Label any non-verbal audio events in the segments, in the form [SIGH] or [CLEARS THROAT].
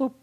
boop,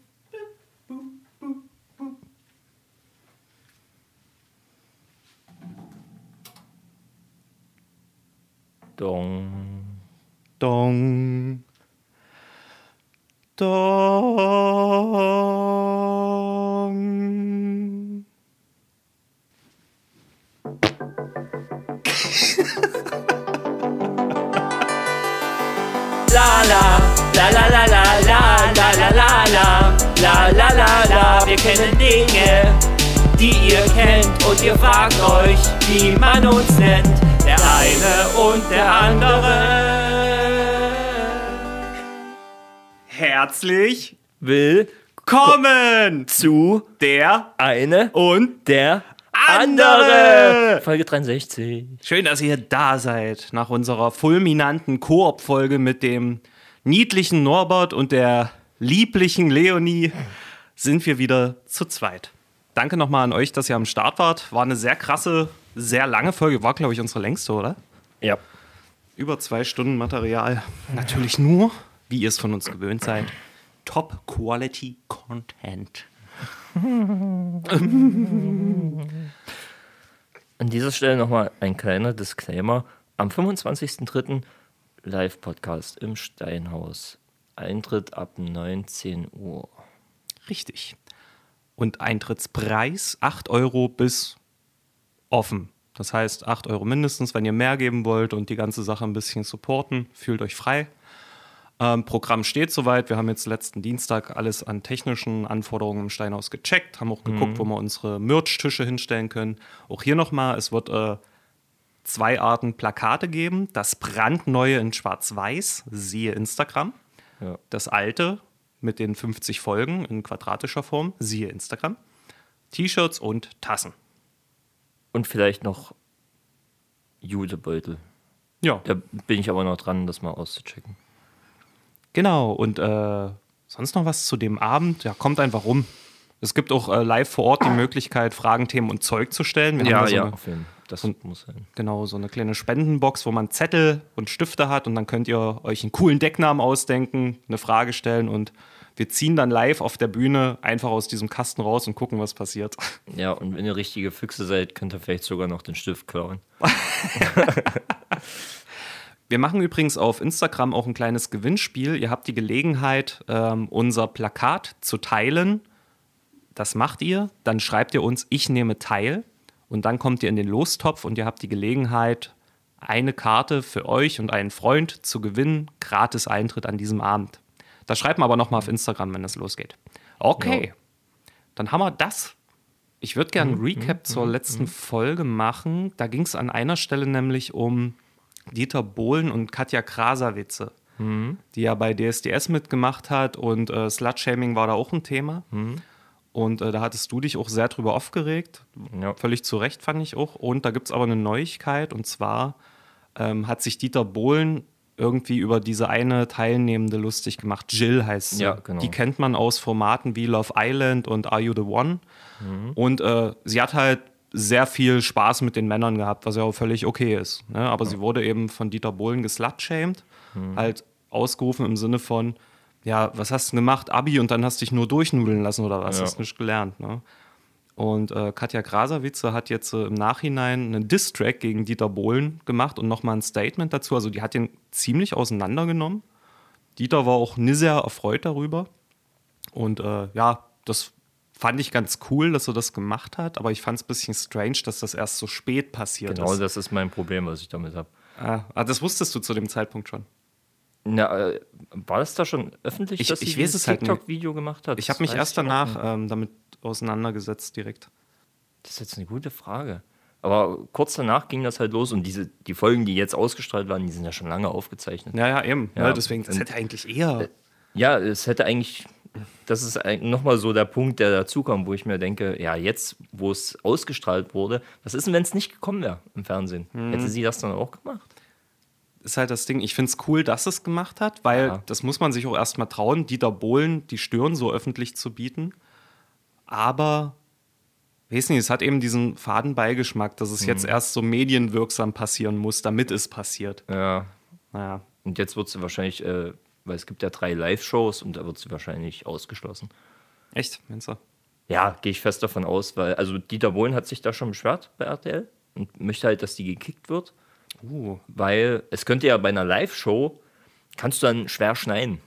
zu der eine und der andere. Folge 63. Schön, dass ihr da seid nach unserer fulminanten Koop-Folge mit dem niedlichen Norbert und der lieblichen Leonie sind wir wieder zu zweit. Danke nochmal an euch, dass ihr am Start wart. War eine sehr krasse, sehr lange Folge. War, glaube ich, unsere längste, oder? Ja. Über zwei Stunden Material. Natürlich nur, wie ihr es von uns gewöhnt seid, Top-Quality-Content. [LAUGHS] An dieser Stelle nochmal ein kleiner Disclaimer. Am 25.03. Live-Podcast im Steinhaus. Eintritt ab 19 Uhr. Richtig. Und Eintrittspreis 8 Euro bis offen. Das heißt 8 Euro mindestens, wenn ihr mehr geben wollt und die ganze Sache ein bisschen supporten, fühlt euch frei. Ähm, Programm steht soweit. Wir haben jetzt letzten Dienstag alles an technischen Anforderungen im Steinhaus gecheckt, haben auch geguckt, wo wir unsere Merch-Tische hinstellen können. Auch hier nochmal, es wird äh, zwei Arten Plakate geben. Das brandneue in Schwarz-Weiß, siehe Instagram. Ja. Das alte mit den 50 Folgen in quadratischer Form, siehe Instagram. T-Shirts und Tassen. Und vielleicht noch Judebeutel. Ja, Da bin ich aber noch dran, das mal auszuchecken. Genau. Und äh, sonst noch was zu dem Abend? Ja, kommt einfach rum. Es gibt auch äh, live vor Ort die Möglichkeit, Fragen, Themen und Zeug zu stellen. Wir haben da so eine, jeden Fall. Das muss sein. genau, so eine kleine Spendenbox, wo man Zettel und Stifte hat und dann könnt ihr euch einen coolen Decknamen ausdenken, eine Frage stellen und wir ziehen dann live auf der Bühne einfach aus diesem Kasten raus und gucken, was passiert. Ja, und wenn ihr richtige Füchse seid, könnt ihr vielleicht sogar noch den Stift klauen. [LAUGHS] Wir machen übrigens auf Instagram auch ein kleines Gewinnspiel. Ihr habt die Gelegenheit, ähm, unser Plakat zu teilen. Das macht ihr. Dann schreibt ihr uns, ich nehme teil. Und dann kommt ihr in den Lostopf und ihr habt die Gelegenheit, eine Karte für euch und einen Freund zu gewinnen. Gratis Eintritt an diesem Abend. Das schreibt man aber nochmal auf Instagram, wenn es losgeht. Okay. Ja. Dann haben wir das. Ich würde gerne einen Recap zur letzten Folge machen. Da ging es an einer Stelle nämlich um Dieter Bohlen und Katja Krasavitze, die ja bei DSDS mitgemacht hat und äh, Slutshaming war da auch ein Thema. Und äh, da hattest du dich auch sehr drüber aufgeregt. Ja. Völlig zu Recht fand ich auch. Und da gibt es aber eine Neuigkeit und zwar ähm, hat sich Dieter Bohlen irgendwie über diese eine Teilnehmende lustig gemacht. Jill heißt sie. Ja, genau. Die kennt man aus Formaten wie Love Island und Are You the One. Mhm. Und äh, sie hat halt sehr viel Spaß mit den Männern gehabt, was ja auch völlig okay ist. Ne? Aber sie wurde eben von Dieter Bohlen geslutshamed, Mhm. halt ausgerufen im Sinne von, ja, was hast du gemacht? Abi und dann hast dich nur durchnudeln lassen oder was? Ja. Hast nicht gelernt. Ne? Und äh, Katja Krasavitze hat jetzt äh, im Nachhinein einen Diss-Track gegen Dieter Bohlen gemacht und nochmal ein Statement dazu. Also die hat den ziemlich auseinandergenommen. Dieter war auch nie sehr erfreut darüber. Und äh, ja, das fand ich ganz cool, dass er das gemacht hat. Aber ich fand es ein bisschen strange, dass das erst so spät passiert Genau, ist. das ist mein Problem, was ich damit habe. Ah, ah, das wusstest du zu dem Zeitpunkt schon. Na, äh, war das da schon öffentlich, Ich- dass ich dieses es halt. TikTok-Video gemacht hat? Ich habe mich erst danach ähm, damit auseinandergesetzt direkt. Das ist jetzt eine gute Frage. Aber kurz danach ging das halt los und diese, die Folgen, die jetzt ausgestrahlt waren, die sind ja schon lange aufgezeichnet. Ja, ja, eben. Ja. Ja, deswegen, das hätte eigentlich eher. Ja, es hätte eigentlich, das ist nochmal so der Punkt, der dazukommt, wo ich mir denke, ja, jetzt, wo es ausgestrahlt wurde, was ist denn, wenn es nicht gekommen wäre im Fernsehen? Mhm. Hätte sie das dann auch gemacht? ist halt das Ding, ich finde es cool, dass es gemacht hat, weil Ja. das muss man sich auch erstmal trauen, Dieter Bohlen die Stirn so öffentlich zu bieten. Aber, weiß nicht, es hat eben diesen faden Beigeschmack, dass es jetzt erst so medienwirksam passieren muss, damit es passiert. Ja. Naja. Und jetzt wird sie wahrscheinlich, äh, weil es gibt ja drei Live-Shows und da wird sie wahrscheinlich ausgeschlossen. Echt, meinst du? Ja, gehe ich fest davon aus, weil, also Dieter Bohlen hat sich da schon beschwert bei RTL und möchte halt, dass die gekickt wird, Uh, weil es könnte ja bei einer Live-Show, kannst du dann schwer schneiden.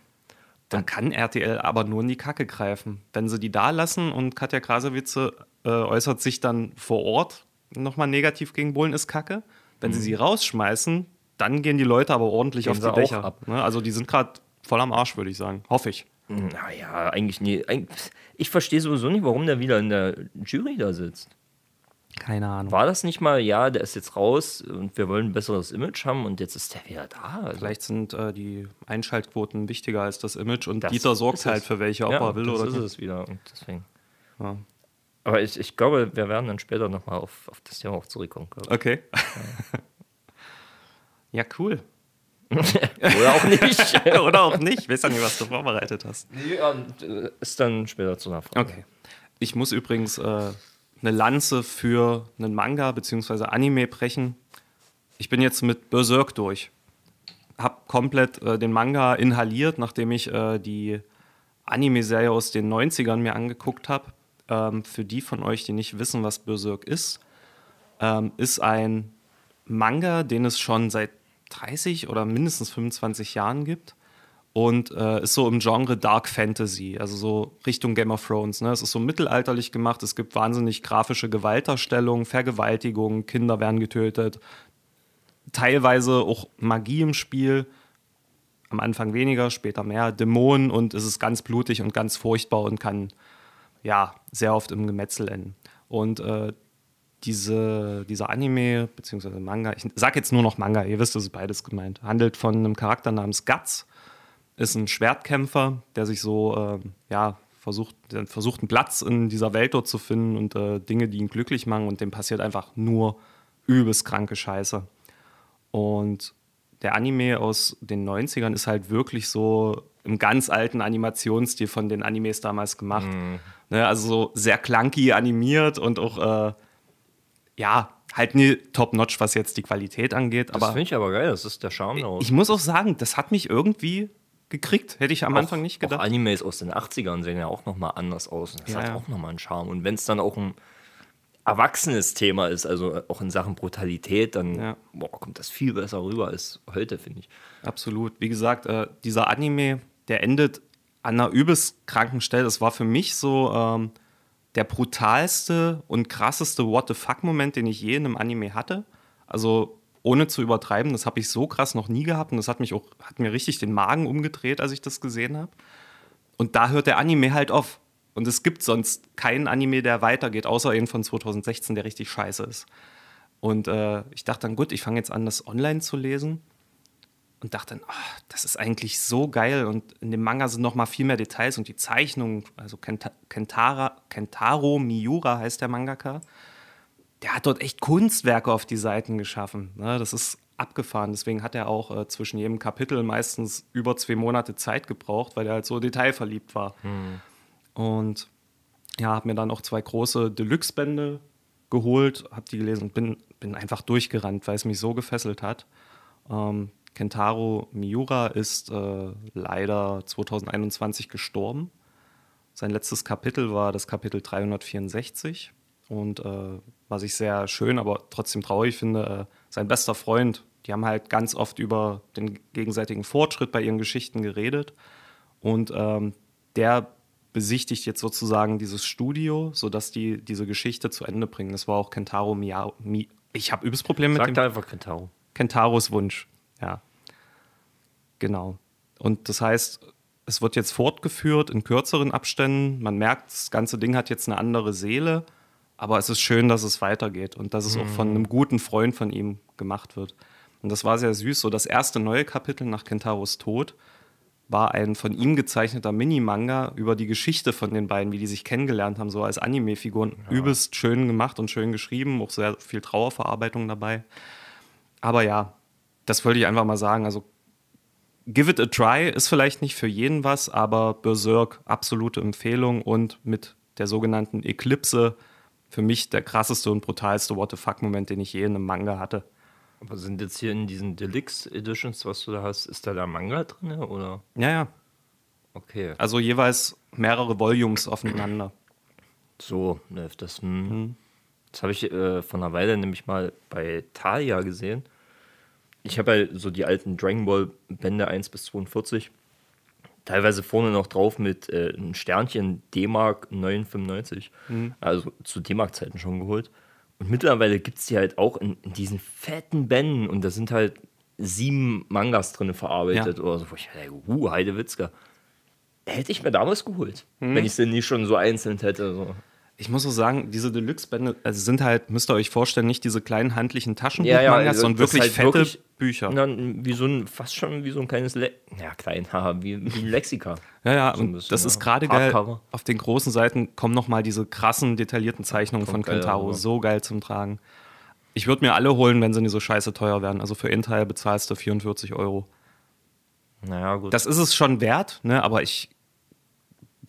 da kann RTL aber nur in die Kacke greifen. Wenn sie die da lassen und Katja Krasowitze äh, äußert sich dann vor Ort nochmal negativ gegen Bohlen, ist Kacke. Wenn sie sie rausschmeißen, dann gehen die Leute aber ordentlich Gehen auf die Dächer. ab. Ne? Also die sind gerade voll am Arsch, würde ich sagen. Hoffe ich. Naja, eigentlich nie. Ich verstehe sowieso nicht, warum der wieder in der Jury da sitzt. Keine Ahnung. War das nicht mal, ja, der ist jetzt raus und wir wollen ein besseres Image haben und jetzt ist der wieder da? Also, Vielleicht sind äh, die Einschaltquoten wichtiger als das Image und Das Dieter sorgt halt es. für welche, ob ja, er will das oder ist nicht. es wieder und deswegen. Ja. Aber ich, ich glaube, wir werden dann später nochmal auf, auf das Thema auch zurückkommen. Okay. [LAUGHS] ja, cool. [LAUGHS] Oder auch nicht. [LAUGHS] oder auch nicht. Ich weiß ja nicht, was du vorbereitet hast. nee, und, äh, ist dann später zu einer Frage. Okay. Ich muss übrigens äh, eine Lanze für einen Manga bzw. Anime brechen. Ich bin jetzt mit Berserk durch. Hab komplett äh, den Manga inhaliert, nachdem ich äh, die Anime-Serie aus den 90ern mir angeguckt habe. Ähm, für die von euch, die nicht wissen, was Berserk ist, ähm, ist ein Manga, den es schon seit 30 oder mindestens 25 Jahren gibt und äh, ist so im Genre Dark Fantasy, also so Richtung Game of Thrones. Ne? Es ist so mittelalterlich gemacht, es gibt wahnsinnig grafische Gewalterstellungen, Vergewaltigungen, Kinder werden getötet, teilweise auch Magie im Spiel. Am Anfang weniger, später mehr, Dämonen und es ist ganz blutig und ganz furchtbar und kann ja sehr oft im Gemetzel enden. Und äh, diese, dieser Anime, beziehungsweise Manga, ich sag jetzt nur noch Manga, ihr wisst, es ist beides gemeint, handelt von einem Charakter namens Guts, ist ein Schwertkämpfer, der sich so, ähm, ja, versucht, versucht, einen Platz in dieser Welt dort zu finden und äh, Dinge, die ihn glücklich machen und dem passiert einfach nur übelst kranke Scheiße. Und der Anime aus den 90ern ist halt wirklich so im ganz alten Animationsstil von den Animes damals gemacht. Ne, also so sehr clunky animiert und auch, äh, ja, halt nie top-notch, was jetzt die Qualität angeht. Das finde ich aber geil, das ist der Charme daraus. ich muss auch sagen, das hat mich irgendwie gekriegt. Hätte ich am Anfang nicht Auch gedacht. Animes aus den 80ern sehen ja auch nochmal anders aus. Das Ja, hat ja. auch nochmal einen Charme. Und wenn es dann auch ein erwachsenes Thema ist, also auch in Sachen Brutalität, dann Ja. boah, kommt das viel besser rüber als heute, finde ich. Absolut. Wie gesagt, äh, dieser Anime, der endet an einer übelst kranken Stelle. Das war für mich so ähm, der brutalste und krasseste What the fuck-Moment, den ich je in einem Anime hatte. Also ohne zu übertreiben, das habe ich so krass noch nie gehabt und das hat mich auch, hat mir richtig den Magen umgedreht, als ich das gesehen habe. Und da hört der Anime halt auf. Und es gibt sonst keinen Anime, der weitergeht, außer den von 2016, der richtig scheiße ist. Und äh, ich dachte dann, gut, ich fange jetzt an, das online zu lesen und dachte dann, ah, das ist eigentlich so geil und in dem Manga sind noch mal viel mehr Details und die Zeichnung, also Kenta Kentara, Kentaro Miura heißt der Mangaka, der hat dort echt Kunstwerke auf die Seiten geschaffen. Ne? Das ist abgefahren, deswegen hat er auch äh, zwischen jedem Kapitel meistens über zwei Monate Zeit gebraucht, weil er halt so detailverliebt war. Und ja, habe mir dann auch zwei große Deluxe-Bände geholt, habe die gelesen und bin, bin einfach durchgerannt, weil es mich so gefesselt hat. Ähm, Kentaro Miura ist äh, leider 2021 gestorben. Sein letztes Kapitel war das Kapitel 364. Und äh, was ich sehr schön, aber trotzdem traurig finde, äh, sein bester Freund, die haben halt ganz oft über den gegenseitigen Fortschritt bei ihren Geschichten geredet. Und ähm, der besichtigt jetzt sozusagen dieses Studio, sodass die diese Geschichte zu Ende bringen. Das war auch Kentaro Miya. Mi ich habe übelst Probleme mit Sagt dem einfach Kentaro. Kentaros Wunsch. Ja. Genau. Und das heißt, es wird jetzt fortgeführt in kürzeren Abständen. Man merkt, das ganze Ding hat jetzt eine andere Seele, aber es ist schön, dass es weitergeht und dass es auch von einem guten Freund von ihm gemacht wird. Und das war sehr süß. So das erste neue Kapitel nach Kentaros Tod war ein von ihm gezeichneter Mini-Manga über die Geschichte von den beiden, wie die sich kennengelernt haben, so als Anime-Figuren. Übelst schön gemacht und schön geschrieben, auch sehr viel Trauerverarbeitung dabei. Aber ja, das wollte ich einfach mal sagen. Also, give it a try ist vielleicht nicht für jeden was, aber Berserk, absolute Empfehlung und mit der sogenannten Eclipse für mich der krasseste und brutalste What the fuck-Moment, den ich je in einem Manga hatte. Aber sind jetzt hier in diesen Deluxe Editions, was du da hast, ist da der Manga drin oder? Ja, ja. Okay. Also jeweils mehrere Volumes aufeinander. So läuft das. Hm. Das habe ich äh, vor einer Weile nämlich mal bei Thalia gesehen. Ich habe ja so die alten Dragon Ball Bände 1 bis 42. Teilweise vorne noch drauf mit äh, einem Sternchen D-Mark 9,95. Also zu D-Mark-Zeiten schon geholt. Und mittlerweile gibt es die halt auch in, in diesen fetten Bänden und da sind halt sieben Mangas drin verarbeitet Ja. oder so. Wo ich denke, uh, Heidewitzka. Hätte ich mir damals geholt, wenn ich sie nicht schon so einzeln hätte. So. Ich muss so sagen, diese Deluxe-Bände also sind halt, müsst ihr euch vorstellen, nicht diese kleinen handlichen Ja, ja, Taschenbuchmangas, also sondern wirklich halt fette wirklich- Bücher. Na, wie so ein, fast schon wie so ein kleines, Le ja, klein, [LAUGHS] wie, wie ein Lexika. Ja, ja, So bisschen, das ja. ist gerade geil. Auf den großen Seiten kommen nochmal diese krassen, detaillierten Zeichnungen von Kommt geil Kentaro. rüber. So geil zum Tragen. Ich würde mir alle holen, wenn sie nicht so scheiße teuer wären. Also für Intel bezahlst du 44 Euro. Naja, gut. Das ist es schon wert, ne? aber ich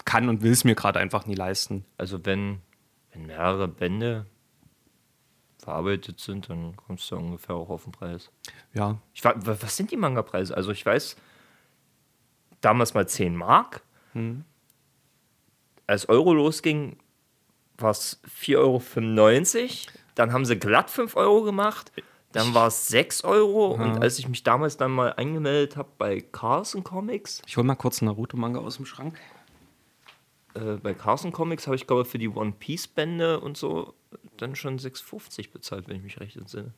kann und will es mir gerade einfach nie leisten. also, wenn, wenn mehrere Bände verarbeitet sind, dann kommst du ungefähr auch auf den Preis. Ja, Ich, wa- wa- was sind die Manga-Preise? Also, ich weiß, damals mal 10 Mark. Hm. Als Euro losging, war es 4,95 Euro. Dann haben sie glatt 5 Euro gemacht. Dann war es 6 Euro. Und als ich mich damals dann mal angemeldet habe bei Carson Comics, ich hol mal kurz Naruto-Manga aus dem Schrank. Äh, bei Carson Comics habe ich, glaube ich, für die One Piece-Bände und so dann schon 6,50 bezahlt, wenn ich mich recht entsinne.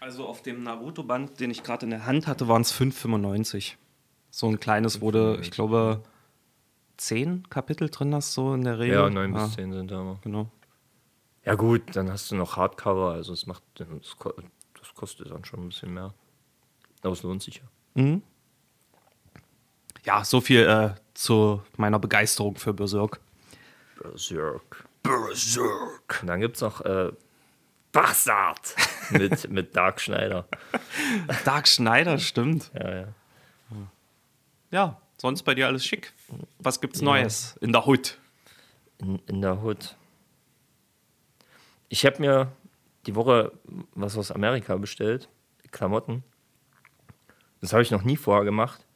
Also auf dem Naruto-Band, den ich gerade in der Hand hatte, waren es 5,95. So ein kleines wurde, ich glaube, 10 Kapitel drin, das so in der Regel. Ja, 9 bis 10 sind da immer. Genau. Ja gut, dann hast du noch Hardcover, also es macht das, ko- das kostet dann schon ein bisschen mehr. Aber es lohnt sich ja. Ja, so viel äh, zu meiner Begeisterung für Berserk. Berserk. Berserk. Und dann gibt es noch äh, Bastard mit, [LAUGHS] mit Dark Schneider. Dark Schneider, stimmt. Ja, ja. Ja, sonst bei dir alles schick. Was gibt's Neues in der Hut? In, in der Hood. Ich habe mir die Woche was aus Amerika bestellt. Klamotten. Das habe ich noch nie vorher gemacht.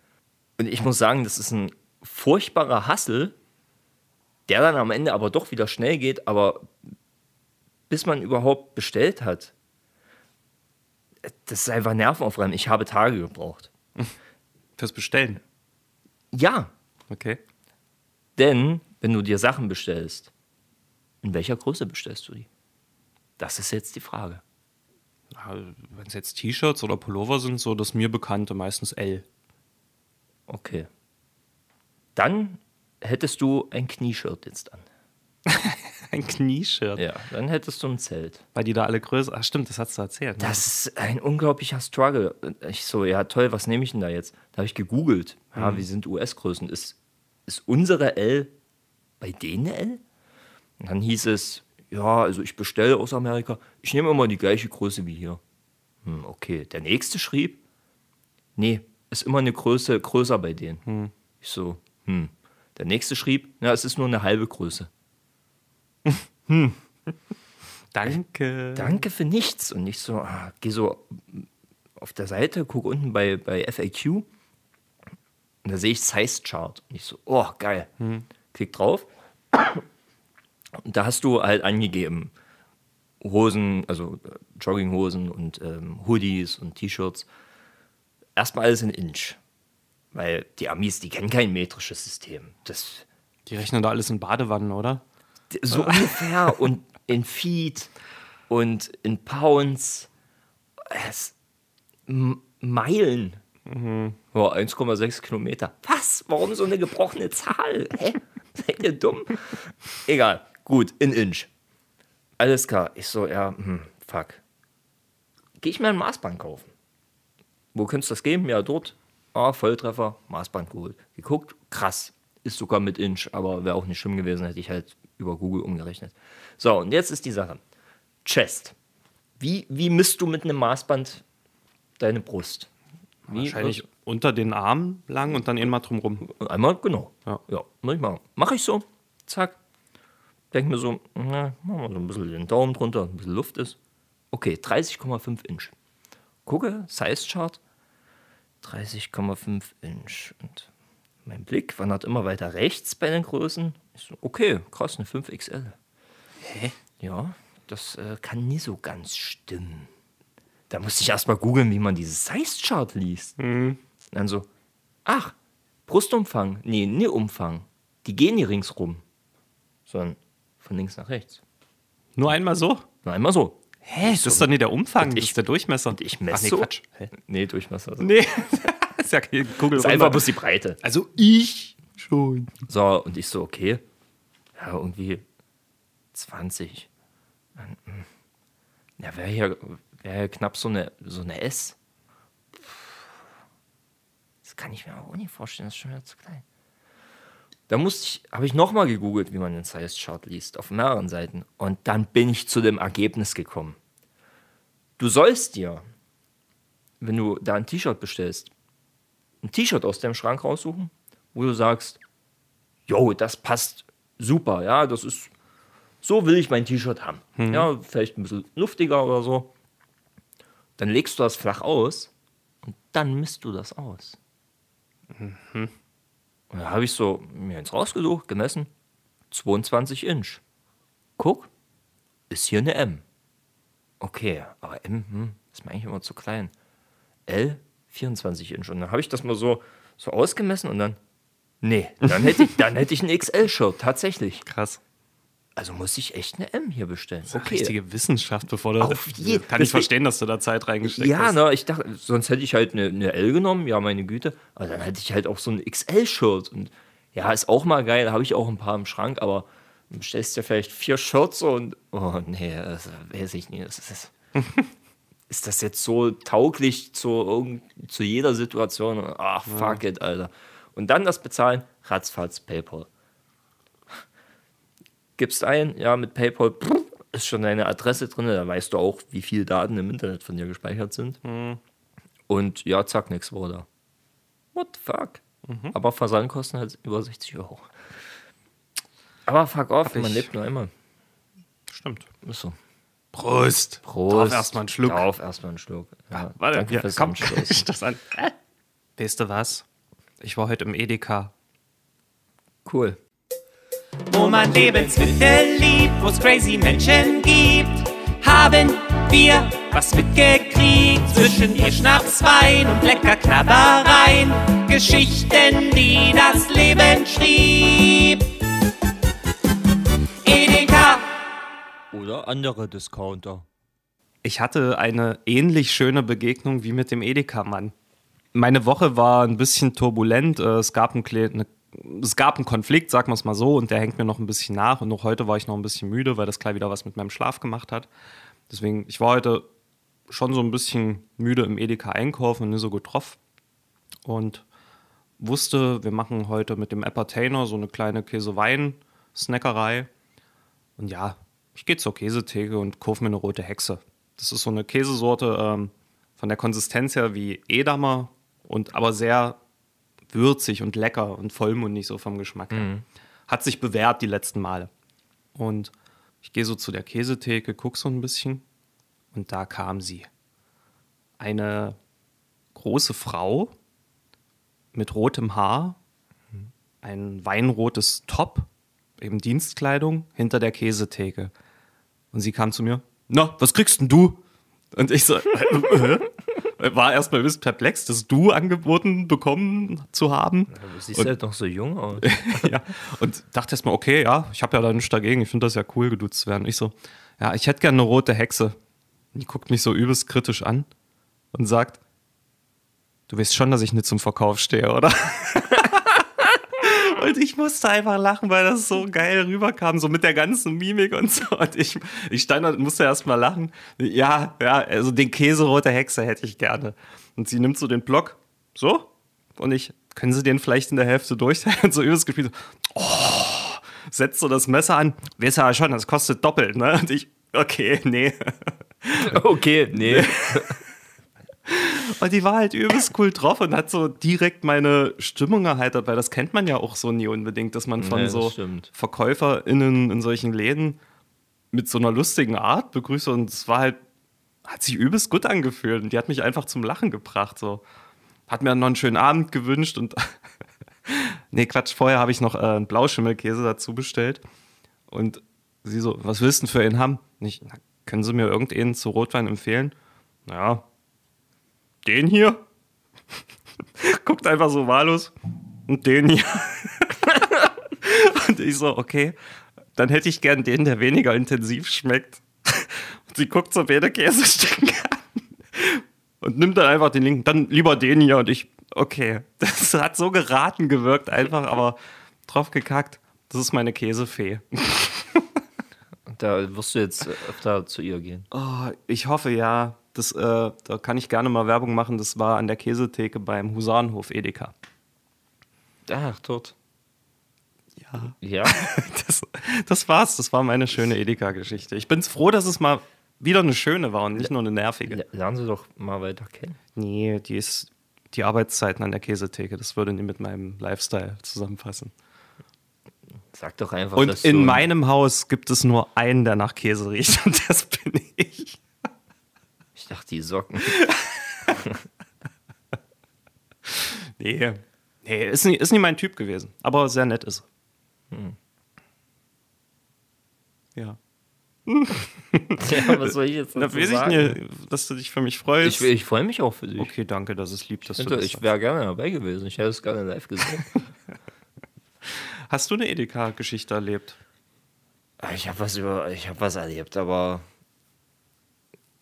Und ich muss sagen, das ist ein furchtbarer Hassel, der dann am Ende aber doch wieder schnell geht, aber bis man überhaupt bestellt hat, das ist einfach nervenaufreibend. Ich habe Tage gebraucht. Fürs Bestellen. Ja, Okay. Denn, wenn du dir Sachen bestellst, in welcher Größe bestellst du die? Das ist jetzt die Frage. Wenn es jetzt T-Shirts oder Pullover sind, so das mir bekannte, meistens L. Okay. Dann hättest du ein Knieshirt jetzt an. [LAUGHS] Ein Knieshirt. Ja, dann hättest du ein Zelt. Weil die da alle größer. Ach, stimmt, das hast du erzählt. Ne? Das ist ein unglaublicher Struggle. Ich so, ja toll, was nehme ich denn da jetzt? Da habe ich gegoogelt. Ja, wie sind US-Größen? Ist, ist unsere L bei denen L? Und dann hieß es, ja, also ich bestelle aus Amerika. Ich nehme immer die gleiche Größe wie hier. Hm, okay. Der nächste schrieb, nee, ist immer eine Größe größer bei denen. Ich so, hm. Der nächste schrieb, ja, es ist nur eine halbe Größe. [LAUGHS] Danke. Danke für nichts. Und ich so, ah, geh so auf der Seite, guck unten bei, bei FAQ und da sehe ich Size Chart. Und ich so, oh, geil. Klick drauf. Und da hast du halt angegeben, Hosen, also Jogginghosen und ähm, Hoodies und T-Shirts. Erstmal alles in Inch. Weil die Amis, die kennen kein metrisches System. Das Die rechnen da alles in Badewannen, oder? so ungefähr [LAUGHS] und in Feet und in Pounds. Es, Meilen. Ja, 1,6 Kilometer. Was? Warum so eine gebrochene Zahl? [LAUGHS] Hä? Seid ihr dumm? Egal. Gut, in Inch. Alles klar. Ich so, ja, hm, fuck. Geh ich mir ein Maßband kaufen? Wo könntest du das geben? Ja, dort. Ah, Volltreffer, Maßband geholt. Geguckt, krass. Ist sogar mit Inch, aber wäre auch nicht schlimm gewesen, hätte ich halt über Google umgerechnet. So, und jetzt ist die Sache. Chest. Wie, wie misst du mit einem Maßband deine Brust? Wie, Wahrscheinlich unter den Armen lang und dann eben mal drumrum. Einmal, genau. Ja. Ja, muss ich machen. Mache ich so. Zack. Denk mir so, na, machen wir so ein bisschen den Daumen drunter, ein bisschen Luft ist. Okay, 30,5 Inch. Gucke, Size Chart, 30,5 Inch. Und mein Blick wandert immer weiter rechts bei den Größen. Ich so, okay, krass, eine 5XL. Hä? Ja, das äh, kann nie so ganz stimmen. Da musste ich erstmal googeln, wie man dieses Size Chart liest. Und dann so, ach, Brustumfang. Nee, nee, Umfang. Die gehen nie ringsrum. Sondern von links nach rechts. Nur einmal so? Nur einmal so. Hä? Das ist doch nicht der Umfang, das ich- ist der Durchmesser. Und ich messe Ach nee, so. Quatsch. Hä? Nee, Durchmesser. Das Nee, [LAUGHS] ist ja kein Google. ist einfach bloß die Breite. Also ich schon. So, und ich so, okay. Ja, irgendwie 20. Dann, hm. Ja, wäre hier, wär hier knapp so eine, so eine S. Das kann ich mir auch nicht vorstellen, das ist schon wieder zu klein. Da musste ich, habe ich nochmal gegoogelt, wie man den Size Chart liest, auf mehreren Seiten. Und dann bin ich zu dem Ergebnis gekommen. Du sollst dir, wenn du da ein T-Shirt bestellst, ein T-Shirt aus deinem Schrank raussuchen, wo du sagst, jo, das passt super, ja, das ist, so will ich mein T-Shirt haben. Ja, vielleicht ein bisschen luftiger oder so. Dann legst du das flach aus und dann misst du das aus. Und da habe ich so mir eins rausgesucht, gemessen, 22 Inch. Guck, ist hier eine M. Okay, aber M hm, ist mir eigentlich immer zu klein. L 24 Inch. Und dann habe ich das mal so, so ausgemessen und dann, nee, dann hätte ich, dann hätte ich ein XL-Shirt, tatsächlich. Krass. Also muss ich echt eine M hier bestellen. Okay. Richtige Wissenschaft, bevor du. Auf [LAUGHS] jeden- Kann ich verstehen, dass du da Zeit reingesteckt Ja, hast. ne, ich dachte, sonst hätte ich halt eine, eine L genommen, ja, meine Güte. Aber dann hätte ich halt auch so ein XL-Shirt. Und ja, ist auch mal geil, habe ich auch ein paar im Schrank, aber du bestellst ja vielleicht vier Shirts und, oh nee, das weiß ich nicht. Das ist, [LAUGHS] ist das jetzt so tauglich zu, zu jeder Situation? Ach, fuck it, Alter. Und dann das Bezahlen, ratzfatz, PayPal. Gibst ein, ja, mit PayPal ist schon deine Adresse drin, da weißt du auch, wie viele Daten im Internet von dir gespeichert sind. Und ja, zack, nix wurde da. What the fuck? Aber Versandkosten halt über 60 Euro. Aber fuck off, man lebt nur einmal. Stimmt. Ist so. Prost. Prost. Drauf erstmal einen Schluck. Drauf erstmal einen Schluck. Ja, Warte, danke ja, fürs komm, [LAUGHS] ich das an. Weißt du was? Ich war heute im Edeka. Cool. Wo man Lebensmittel liebt, wo es crazy Menschen gibt, haben wir was mitgekriegt zwischen ihr Schnaps, Wein und lecker Knabbereien. Geschichten, die das Leben schrieb. Edeka. Oder andere Discounter. Ich hatte eine ähnlich schöne Begegnung wie mit dem Edeka-Mann. Meine Woche war ein bisschen turbulent. Äh, Es gab, eine, es gab einen Konflikt, sagen wir es mal so, und der hängt mir noch ein bisschen nach. Und auch heute war ich noch ein bisschen müde, weil das gleich wieder was mit meinem Schlaf gemacht hat. Deswegen, ich war heute schon so ein bisschen müde im Edeka einkaufen und nicht so gut drauf. Und wusste, wir machen heute mit dem Appertainer so eine kleine Käsewein-Snackerei. Und ja, ich gehe zur Käsetheke und kaufe mir eine rote Hexe. Das ist so eine Käsesorte ähm, von der Konsistenz her wie Edamer und aber sehr würzig und lecker und vollmundig so vom Geschmack her. Hat sich bewährt die letzten Male. Und ich gehe so zu der Käsetheke, gucke so ein bisschen und da kam sie. Eine große Frau mit rotem Haar, ein weinrotes Top, eben Dienstkleidung, hinter der Käsetheke. Und sie kam zu mir, na, was kriegst denn du? Und ich so, [LAUGHS] äh, äh, war erstmal ein bisschen perplex, das Du angeboten bekommen zu haben. Du siehst halt noch so jung aus. [LAUGHS] ja. Und dachte erstmal, okay, ja, ich habe ja da nichts dagegen, ich finde das ja cool, geduzt zu werden. Ich so, ja, ich hätte gerne eine rote Hexe. Und die guckt mich so übelst kritisch an und sagt, du weißt schon, dass ich nicht zum Verkauf stehe, oder? [LAUGHS] Und ich musste einfach lachen, weil das so geil rüberkam, so mit der ganzen Mimik und so. Und ich, ich stand und musste erst mal lachen. Ja, ja, also den Käse rote Hexe hätte ich gerne. Und sie nimmt so den Block, so, und ich, können Sie den vielleicht in der Hälfte durchteilen? [LAUGHS] Und so übelst gespielt, so, oh, setzt so das Messer an. Weiß ja schon, das kostet doppelt, ne? Und ich, okay, nee. Okay, nee. [LAUGHS] Und die war halt übelst cool drauf und hat so direkt meine Stimmung erheitert, weil das kennt man ja auch so nie unbedingt, dass man von Nee, so stimmt. VerkäuferInnen in solchen Läden mit so einer lustigen Art begrüßt und es war halt Hat sich übelst gut angefühlt und die hat mich einfach zum Lachen gebracht. So. Hat mir noch einen schönen Abend gewünscht und. [LAUGHS] nee, Quatsch, vorher habe ich noch äh, einen Blauschimmelkäse dazu bestellt. Und sie so, was willst du denn für ihn haben? Nicht, können Sie mir irgendeinen zu Rotwein empfehlen? Naja, den hier? [LAUGHS] Guckt einfach so wahllos. Und den hier. [LAUGHS] und ich so, okay, dann hätte ich gern den, der weniger intensiv schmeckt. Und sie guckt so beide Käsestücken an und nimmt dann einfach den linken, dann lieber den hier. Und ich, okay, das hat so geraten gewirkt, einfach, aber drauf gekackt. Das ist meine Käsefee. Und da wirst du jetzt öfter zu ihr gehen. Oh, ich hoffe ja. Das, äh, da kann ich gerne mal Werbung machen. Das war an der Käsetheke beim Husarenhof Edeka. Ach, dort. Ja. Ja. [LAUGHS] Das, das war's. Das war meine schöne Edeka-Geschichte. Ich bin froh, dass es mal wieder eine schöne war und nicht nur eine nervige. Lernen Sie doch mal weiter kennen. Nee, die ist die Arbeitszeiten an der Käsetheke. Das würde nie mit meinem Lifestyle zusammenfassen. Sag doch einfach, Und in meinem Haus gibt es nur einen, der nach Käse riecht [LAUGHS] und das bin ich. Ich dachte, die Socken. [LAUGHS] Nee. Nee, ist nie, ist nie mein Typ gewesen. Aber sehr nett ist er. Ja. [LAUGHS] ja, was soll ich jetzt [LAUGHS] Da dazu weiß ich sagen? nicht, dass du dich für mich freust. Ich, ich freue mich auch für dich. okay, danke, das ist lieb, dass du Also, das ich wäre gerne dabei gewesen. Ich hätte es gerne live gesehen. Hast du eine Edeka-Geschichte erlebt? ich habe was über, ich habe was erlebt, aber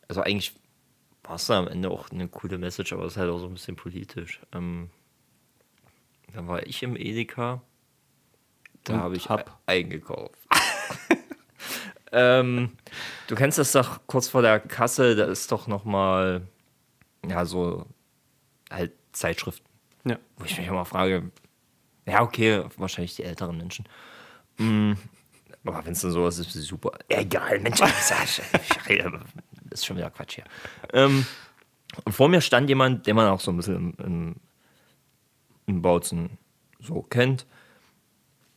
also eigentlich war es am Ende auch eine coole Message, aber es ist halt auch so ein bisschen politisch. Ähm, da war ich im Edeka, da habe ich hab. hab. eingekauft. [LAUGHS] ähm, du kennst das doch kurz vor der Kasse, da ist doch noch mal ja so halt Zeitschriften Ja. wo ich mich immer frage, ja, okay, wahrscheinlich die älteren Menschen. Mm, aber wenn es dann sowas ist, ist super. Egal, Mensch, [LAUGHS] das ist schon wieder Quatsch hier. Ähm, und vor mir stand jemand, den man auch so ein bisschen im, im, im Bautzen so kennt.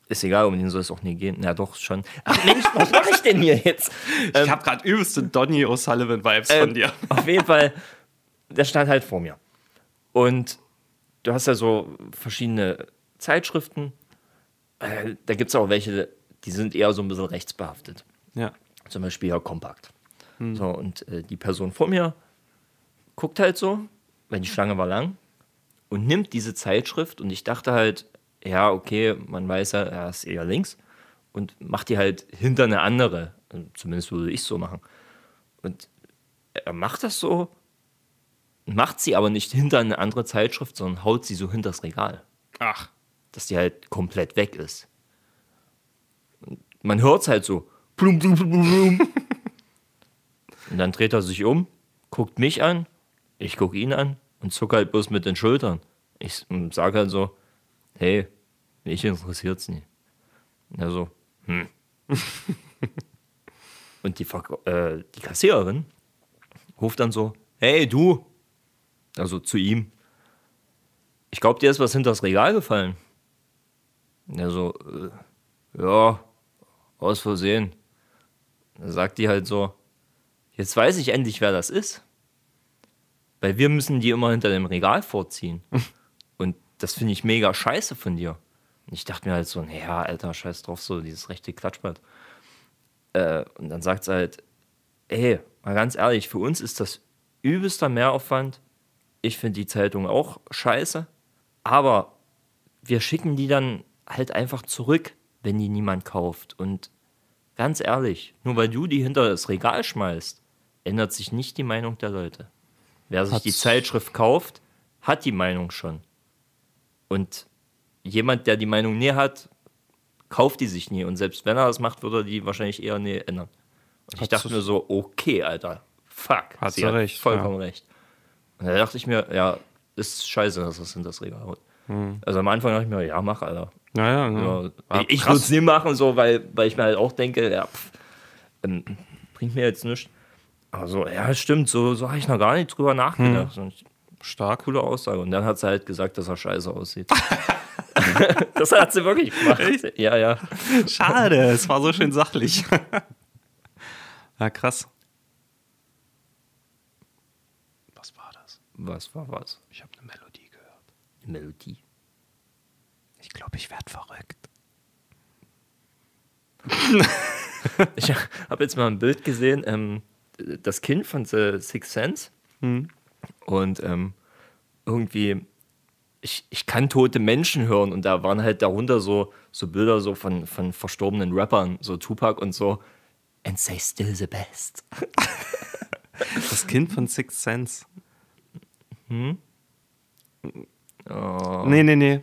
Ist egal, um den soll es auch nie gehen. Na doch, schon. Ach Mensch, was mache ich denn hier jetzt? Ich habe gerade übelste Donny O'Sullivan-Vibes von Ähm, dir. Auf jeden Fall, der stand halt vor mir. Und du hast ja so verschiedene Zeitschriften. Äh, da gibt es auch welche, die sind eher so ein bisschen rechtsbehaftet. Ja. Zum Beispiel ja Kompakt. So, und äh, die Person vor mir guckt halt so, weil die Schlange war lang, und nimmt diese Zeitschrift und ich dachte halt, ja, okay, man weiß ja, er ist eher links und macht die halt hinter eine andere. Zumindest würde ich so machen. Und er macht das so, macht sie aber nicht hinter eine andere Zeitschrift, sondern haut sie so hinter das Regal Ach. dass die halt komplett weg ist. Und man hört es halt so. Plum, plum, plum, plum. [LAUGHS] Und dann dreht er sich um, guckt mich an, ich gucke ihn an und zucke halt bloß mit den Schultern. Ich sage halt so, hey, mich interessiert's nicht. Und er so, hm. [LAUGHS] und die, äh, die Kassiererin ruft dann so, hey, du. Also zu ihm, ich glaube, dir ist was hinter das Regal gefallen. Und er so, äh, ja, aus Versehen. Dann sagt die halt so, jetzt weiß ich endlich, wer das ist. Weil wir müssen die immer hinter dem Regal vorziehen. [LAUGHS] Und das finde ich mega scheiße von dir. Und ich dachte mir halt so, naja, alter, scheiß drauf, so dieses rechte Klatschblatt. Äh, und dann sagt sie halt, ey, mal ganz ehrlich, für uns ist das übelster Mehraufwand. Ich finde die Zeitung auch scheiße. Aber wir schicken die dann halt einfach zurück, wenn die niemand kauft. Und ganz ehrlich, nur weil du die hinter das Regal schmeißt, ändert sich nicht die Meinung der Leute. Wer sich die Hat's- Zeitschrift kauft, hat die Meinung schon. Und jemand, der die Meinung nie hat, kauft die sich nie. Und selbst wenn er das macht, würde er die wahrscheinlich eher nie ändern. Und ich Hat's- dachte mir so, okay, Alter, fuck. Hat sie sie recht, Vollkommen recht. Und da dachte ich mir, ja, ist scheiße, dass das in das Regal haut. Also am Anfang dachte ich mir, ja, mach, Alter. Naja, Ja, ja. Ah, ich ich würde es nie machen, so, weil, weil ich mir halt auch denke, ja, pff, ähm, bringt mir jetzt nichts. Aber so, ja, stimmt, so, so habe ich noch gar nicht drüber nachgedacht. Ich- Stark. coole Aussage. Und dann hat sie halt gesagt, dass er scheiße aussieht. [LAUGHS] [LAUGHS] das hat sie wirklich gemacht. Ja, ja. Schade, es war so schön sachlich. [LAUGHS] ja, krass. Was war was? Ich habe eine Melodie gehört. Eine Melodie. Ich glaube, ich werde verrückt. Ich habe jetzt mal ein Bild gesehen, ähm, das Kind von The Sixth Sense. Und ähm, irgendwie, ich, ich kann tote Menschen hören und da waren halt darunter so, so Bilder so von, von verstorbenen Rappern, so Tupac und so. And say still the best. [LAUGHS] Das Kind von Sixth Sense. Oh. Nee, nee, nee.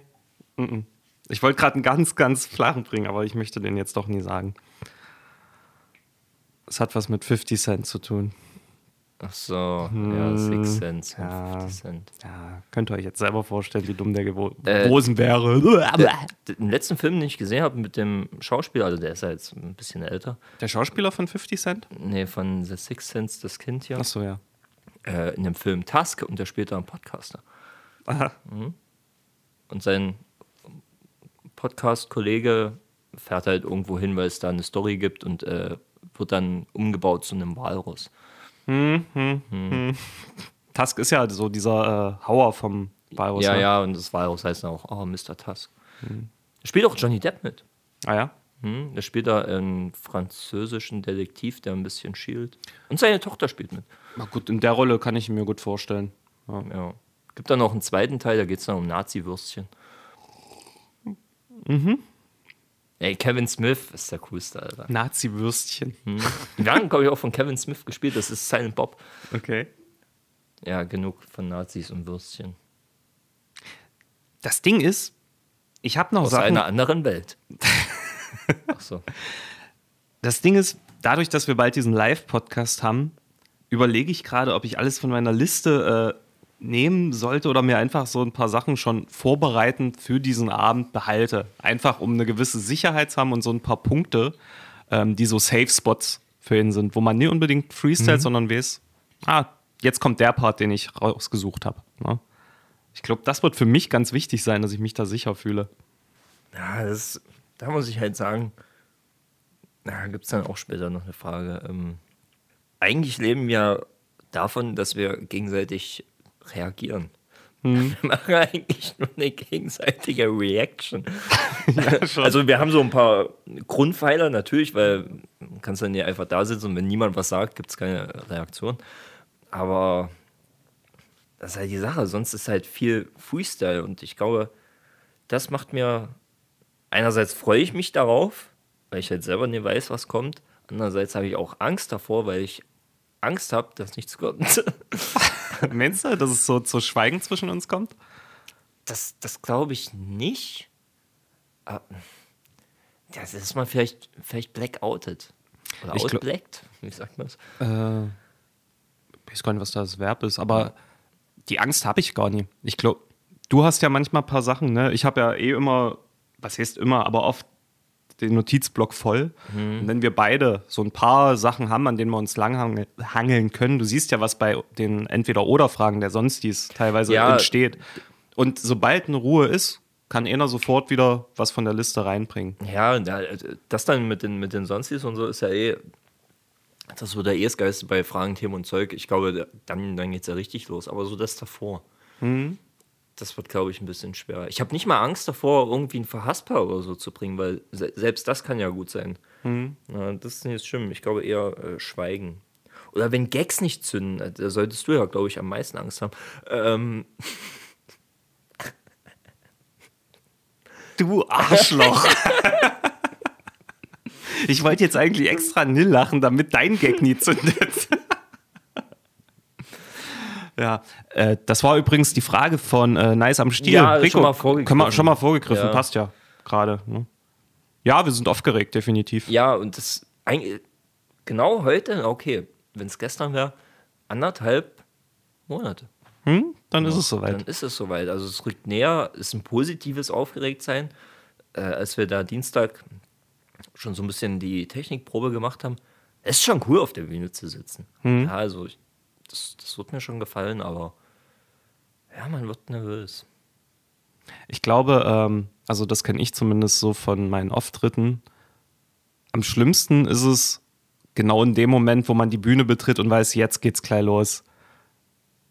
Ich wollte gerade einen ganz, ganz flachen bringen, aber ich möchte den jetzt doch nie sagen. Es hat was mit 50 Cent zu tun. Ach so, ja, Six Sense, Hm, ja. 50 Cent. Ja, könnt ihr euch jetzt selber vorstellen, wie dumm der gewo- Äh, wäre. [LAUGHS] Den letzten Film, den ich gesehen habe mit dem Schauspieler, also der ist ja jetzt ein bisschen älter, Der Schauspieler von 50 Cent? nee, von The Sixth Sense, das Kind hier, Achso, ja. äh, in dem Film Tusk und der spielt da einen Podcaster. Aha. Und sein Podcast-Kollege fährt halt irgendwo hin, weil es da eine Story gibt und äh, wird dann umgebaut zu einem Walrus. Tusk ist ja so dieser äh, Hauer vom Virus. ja, ne? ja, und das Walrus heißt dann auch, oh, Mr. Tusk. Spielt auch Johnny Depp mit. Ah ja? Hm, der spielt da einen französischen Detektiv, der ein bisschen schielt. Und seine Tochter spielt mit. Na gut, in der Rolle kann ich mir gut vorstellen. Ja. Ja. Gibt dann noch einen zweiten Teil, da geht es dann um Nazi-Würstchen. Mhm. Ey, Kevin Smith ist der coolste, Alter. Nazi-Würstchen. Die werden, glaube ich, auch von Kevin Smith gespielt, das ist Silent Bob. Okay. Ja, genug von Nazis und Würstchen. Das Ding ist, ich habe noch Aus Sachen. einer anderen Welt. [LAUGHS] Ach so. Das Ding ist, dadurch, dass wir bald diesen Live-Podcast haben, überlege ich gerade, ob ich alles von meiner Liste äh, nehmen sollte oder mir einfach so ein paar Sachen schon vorbereitend für diesen Abend behalte. Einfach um eine gewisse Sicherheit zu haben und so ein paar Punkte, ähm, die so Safe-Spots für ihn sind, wo man nicht unbedingt freestylt, sondern weiß, ah, jetzt kommt der Part, den ich rausgesucht habe. Ne? Ich glaube, das wird für mich ganz wichtig sein, dass ich mich da sicher fühle. Ja, das, da muss ich halt sagen, da gibt es dann auch später noch eine Frage. Ähm, eigentlich leben wir davon, dass wir gegenseitig reagieren. [LAUGHS] Wir machen eigentlich nur eine gegenseitige Reaction. [LAUGHS] also wir haben so ein paar Grundpfeiler natürlich, weil man kann dann ja einfach da sitzen und wenn niemand was sagt, gibt es keine Reaktion. Aber das ist halt die Sache, sonst ist halt viel Freestyle und ich glaube, das macht mir einerseits freue ich mich darauf, weil ich halt selber nicht weiß, was kommt. Andererseits habe ich auch Angst davor, weil ich Angst habe, dass nichts kommt. [LAUGHS] [LAUGHS] Meinst du, dass es so zu Schweigen zwischen uns kommt? Das, das glaube ich nicht. Ja, das ist man vielleicht, vielleicht blackoutet. Oder Ich outblackt. Wie sagt man das? Äh, ich weiß gar nicht, was das Verb ist, aber die Angst habe ich gar nicht. Ich glaube, du hast ja manchmal ein paar Sachen, ne? Ich habe ja eh immer, was heißt immer, aber oft den Notizblock voll. Und wenn wir beide so ein paar Sachen haben, an denen wir uns langhangeln können, du siehst ja, was bei den Entweder-Oder-Fragen der Sonstis teilweise Ja. entsteht. Und sobald eine Ruhe ist, kann einer sofort wieder was von der Liste reinbringen. Ja, da- das dann mit den, mit den Sonstis und so ist ja eh. Das wird ja eh das Geiste bei Fragen, Themen und Zeug. Ich glaube, dann, dann geht es ja richtig los. Aber so das davor. Das wird, glaube ich, ein bisschen schwer. Ich habe nicht mal Angst davor, irgendwie einen Verhasper oder so zu bringen, weil se selbst das kann ja gut sein. Ja, das ist nicht schlimm. Ich glaube eher äh, Schweigen. Oder wenn Gags nicht zünden, äh, da solltest du ja, glaube ich, am meisten Angst haben. Ähm, Du Arschloch. [LAUGHS] ich wollte jetzt eigentlich extra Nil lachen, damit dein Gag nie zündet. Ja, äh, das war übrigens die Frage von äh, Nice am Stiel. Ja, Rico, schon mal vorgegriffen. Wir, schon mal vorgegriffen, Ja. passt ja gerade. Ne? Ja, wir sind aufgeregt, definitiv. Ja, und das eigentlich genau heute, okay, wenn es gestern wäre, anderthalb Monate. Hm? Dann ist es Dann soweit. ist es soweit. Also es rückt näher, ist ein positives Aufgeregtsein. Äh, als wir da Dienstag schon so ein bisschen die Technikprobe gemacht haben, es ist schon cool, auf der Bühne zu sitzen. Ja, also ich, das, das wird mir schon gefallen, aber ja, man wird nervös. Ich glaube, ähm, also das kenne ich zumindest so von meinen Auftritten. Am schlimmsten ist es genau in dem Moment, wo man die Bühne betritt und weiß, jetzt geht's gleich los.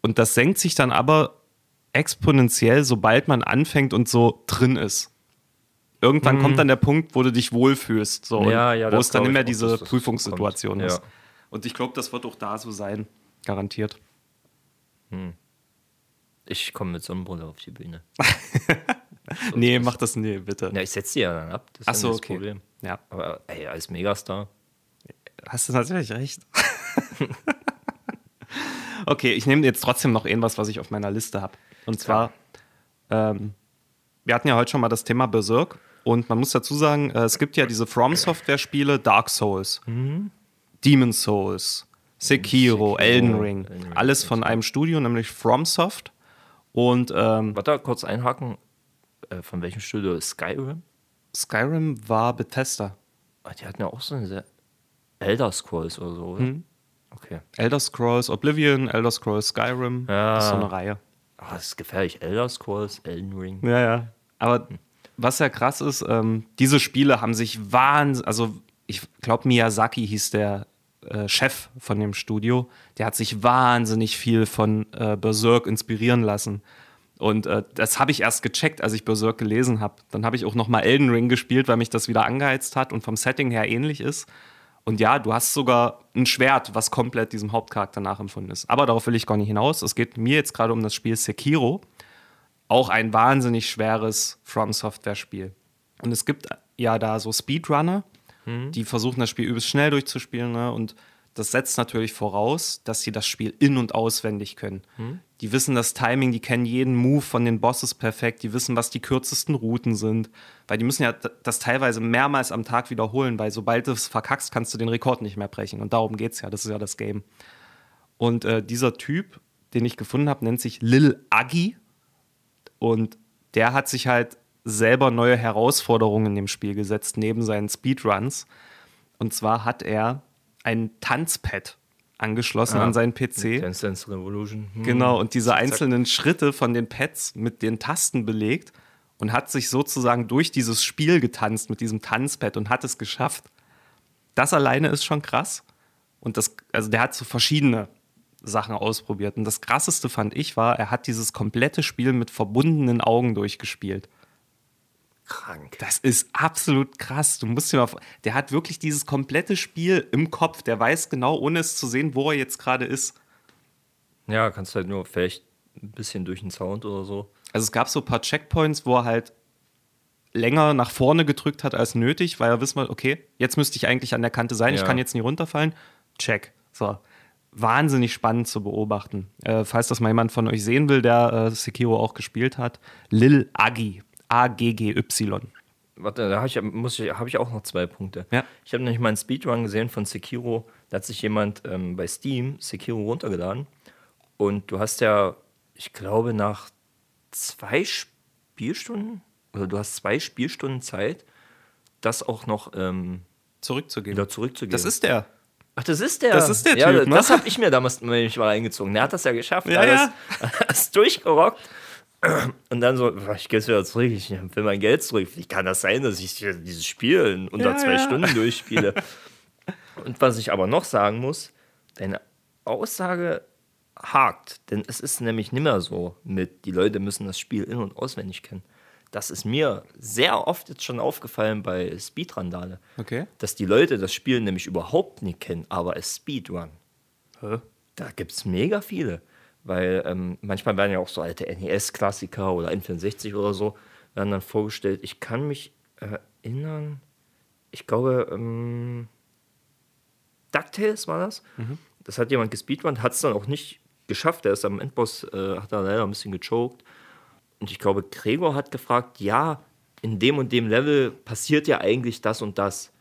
Und das senkt sich dann aber exponentiell, sobald man anfängt und so drin ist. Irgendwann kommt dann der Punkt, wo du dich wohlfühlst, so, Mhm. Ja, ja, wo es dann nicht mehr auch, diese Prüfungssituation kommt. ist. Ja. Und ich glaube, das wird auch da so sein, garantiert. Ich komme mit Sonnenbrille auf die Bühne. [LAUGHS] nee, mach das nee, bitte. Ja, ich setze die ja dann ab. Das ist Ach so, nicht okay. das Problem. Ja, Aber ey, als Megastar. hast du natürlich recht. [LAUGHS] okay, ich nehme jetzt trotzdem noch irgendwas, was ich auf meiner Liste habe. Und zwar, ähm, wir hatten ja heute schon mal das Thema Berserk. Und man muss dazu sagen, äh, es gibt ja diese From-Software-Spiele, Dark Souls, Demon Souls, Sekiro, Elden Ring. Alles von einem Studio, nämlich FromSoft. Und ähm, Warte, kurz einhaken. Äh, von welchem Studio ist Skyrim? Skyrim war Bethesda. Ah, die hatten ja auch so eine Elder Scrolls oder so, oder? Mhm. Okay. Elder Scrolls Oblivion, Elder Scrolls Skyrim. Ja. Das ist so eine Reihe. Ah, das ist gefährlich. Elder Scrolls, Elden Ring. Ja, ja. Aber was ja krass ist, ähm, diese Spiele haben sich wahnsinnig, also ich glaube Miyazaki hieß der äh, Chef von dem Studio, der hat sich wahnsinnig viel von äh, Berserk inspirieren lassen. Und äh, das habe ich erst gecheckt, als ich Berserk gelesen habe. Dann habe ich auch noch mal Elden Ring gespielt, weil mich das wieder angeheizt hat und vom Setting her ähnlich ist. Und ja, du hast sogar ein Schwert, was komplett diesem Hauptcharakter nachempfunden ist. Aber darauf will ich gar nicht hinaus. Es geht mir jetzt gerade um das Spiel Sekiro auch ein wahnsinnig schweres From-Software-Spiel. Und es gibt ja da so Speedrunner, die versuchen das Spiel übelst schnell durchzuspielen. Ne? Und das setzt natürlich voraus, dass sie das Spiel in- und auswendig können. Die wissen das Timing, die kennen jeden Move von den Bosses perfekt, die wissen, was die kürzesten Routen sind. Weil die müssen ja das teilweise mehrmals am Tag wiederholen, weil sobald du es verkackst, kannst du den Rekord nicht mehr brechen. Und darum geht es ja, das ist ja das Game. Und äh, dieser Typ, den ich gefunden habe, nennt sich Lil Aggi. Und der hat sich halt selber neue Herausforderungen in dem Spiel gesetzt, neben seinen Speedruns. Und zwar hat er ein Tanzpad angeschlossen Ah, an seinen PC. Dance Dance Revolution. Hm. Genau, und diese einzelnen Schritte von den Pads mit den Tasten belegt und hat sich sozusagen durch dieses Spiel getanzt mit diesem Tanzpad und hat es geschafft. Das alleine ist schon krass. Und das, also der hat so verschiedene Sachen ausprobiert. Und das krasseste fand ich war, er hat dieses komplette Spiel mit verbundenen Augen durchgespielt. Krank. Das ist absolut krass. Du musst dir mal, der hat wirklich dieses komplette Spiel im Kopf. Der weiß genau, ohne es zu sehen, wo er jetzt gerade ist. Ja, kannst halt nur vielleicht ein bisschen durch den Sound oder so. Also es gab so ein paar Checkpoints, wo er halt länger nach vorne gedrückt hat als nötig, weil er wissen wollte, okay, jetzt müsste ich eigentlich an der Kante sein, ich Ja. kann jetzt nie runterfallen. Check. So. Wahnsinnig spannend zu beobachten. Äh, falls das mal jemand von euch sehen will, der äh, Sekiro auch gespielt hat. Lil Agi. A-G-G-Y. Warte, da habe ich, muss ich, hab ich auch noch zwei Punkte. Ja. Ich habe nämlich mal einen Speedrun gesehen von Sekiro. Da hat sich jemand ähm, bei Steam Sekiro runtergeladen. Und du hast ja, ich glaube, nach zwei Spielstunden, oder du hast zwei Spielstunden Zeit, das auch noch ähm, Zurückzugeben. wieder zurückzugeben. Das ist der. Ach, das ist der. Das ist der ja, Typ, ne? Das habe ich mir damals nämlich mal eingezogen. Der hat das ja geschafft. Ja, alles, ja. [LAUGHS] alles durchgerockt. Und dann so, ich gehe jetzt wieder zurück, ich will mein Geld zurück. Wie kann das sein, dass ich dieses Spiel in unter Ja, zwei ja. Stunden durchspiele? [LAUGHS] Und was ich aber noch sagen muss, deine Aussage hakt. Denn es ist nämlich nicht mehr so mit, die Leute müssen das Spiel in- und auswendig kennen. Das ist mir sehr oft jetzt schon aufgefallen bei Speedrandale Okay. dass die Leute das Spiel nämlich überhaupt nicht kennen, aber es Speedrun. Hä? Da gibt es mega viele. Weil ähm, manchmal werden ja auch so alte NES-Klassiker oder N64 oder so, werden dann vorgestellt. Ich kann mich erinnern, ich glaube, ähm, DuckTales war das. Das hat jemand gespeedrunnt, hat es dann auch nicht geschafft. Der ist am Endboss, äh, hat da leider ein bisschen gechoked. Und ich glaube, Gregor hat gefragt, ja, in dem und dem Level passiert ja eigentlich das und das.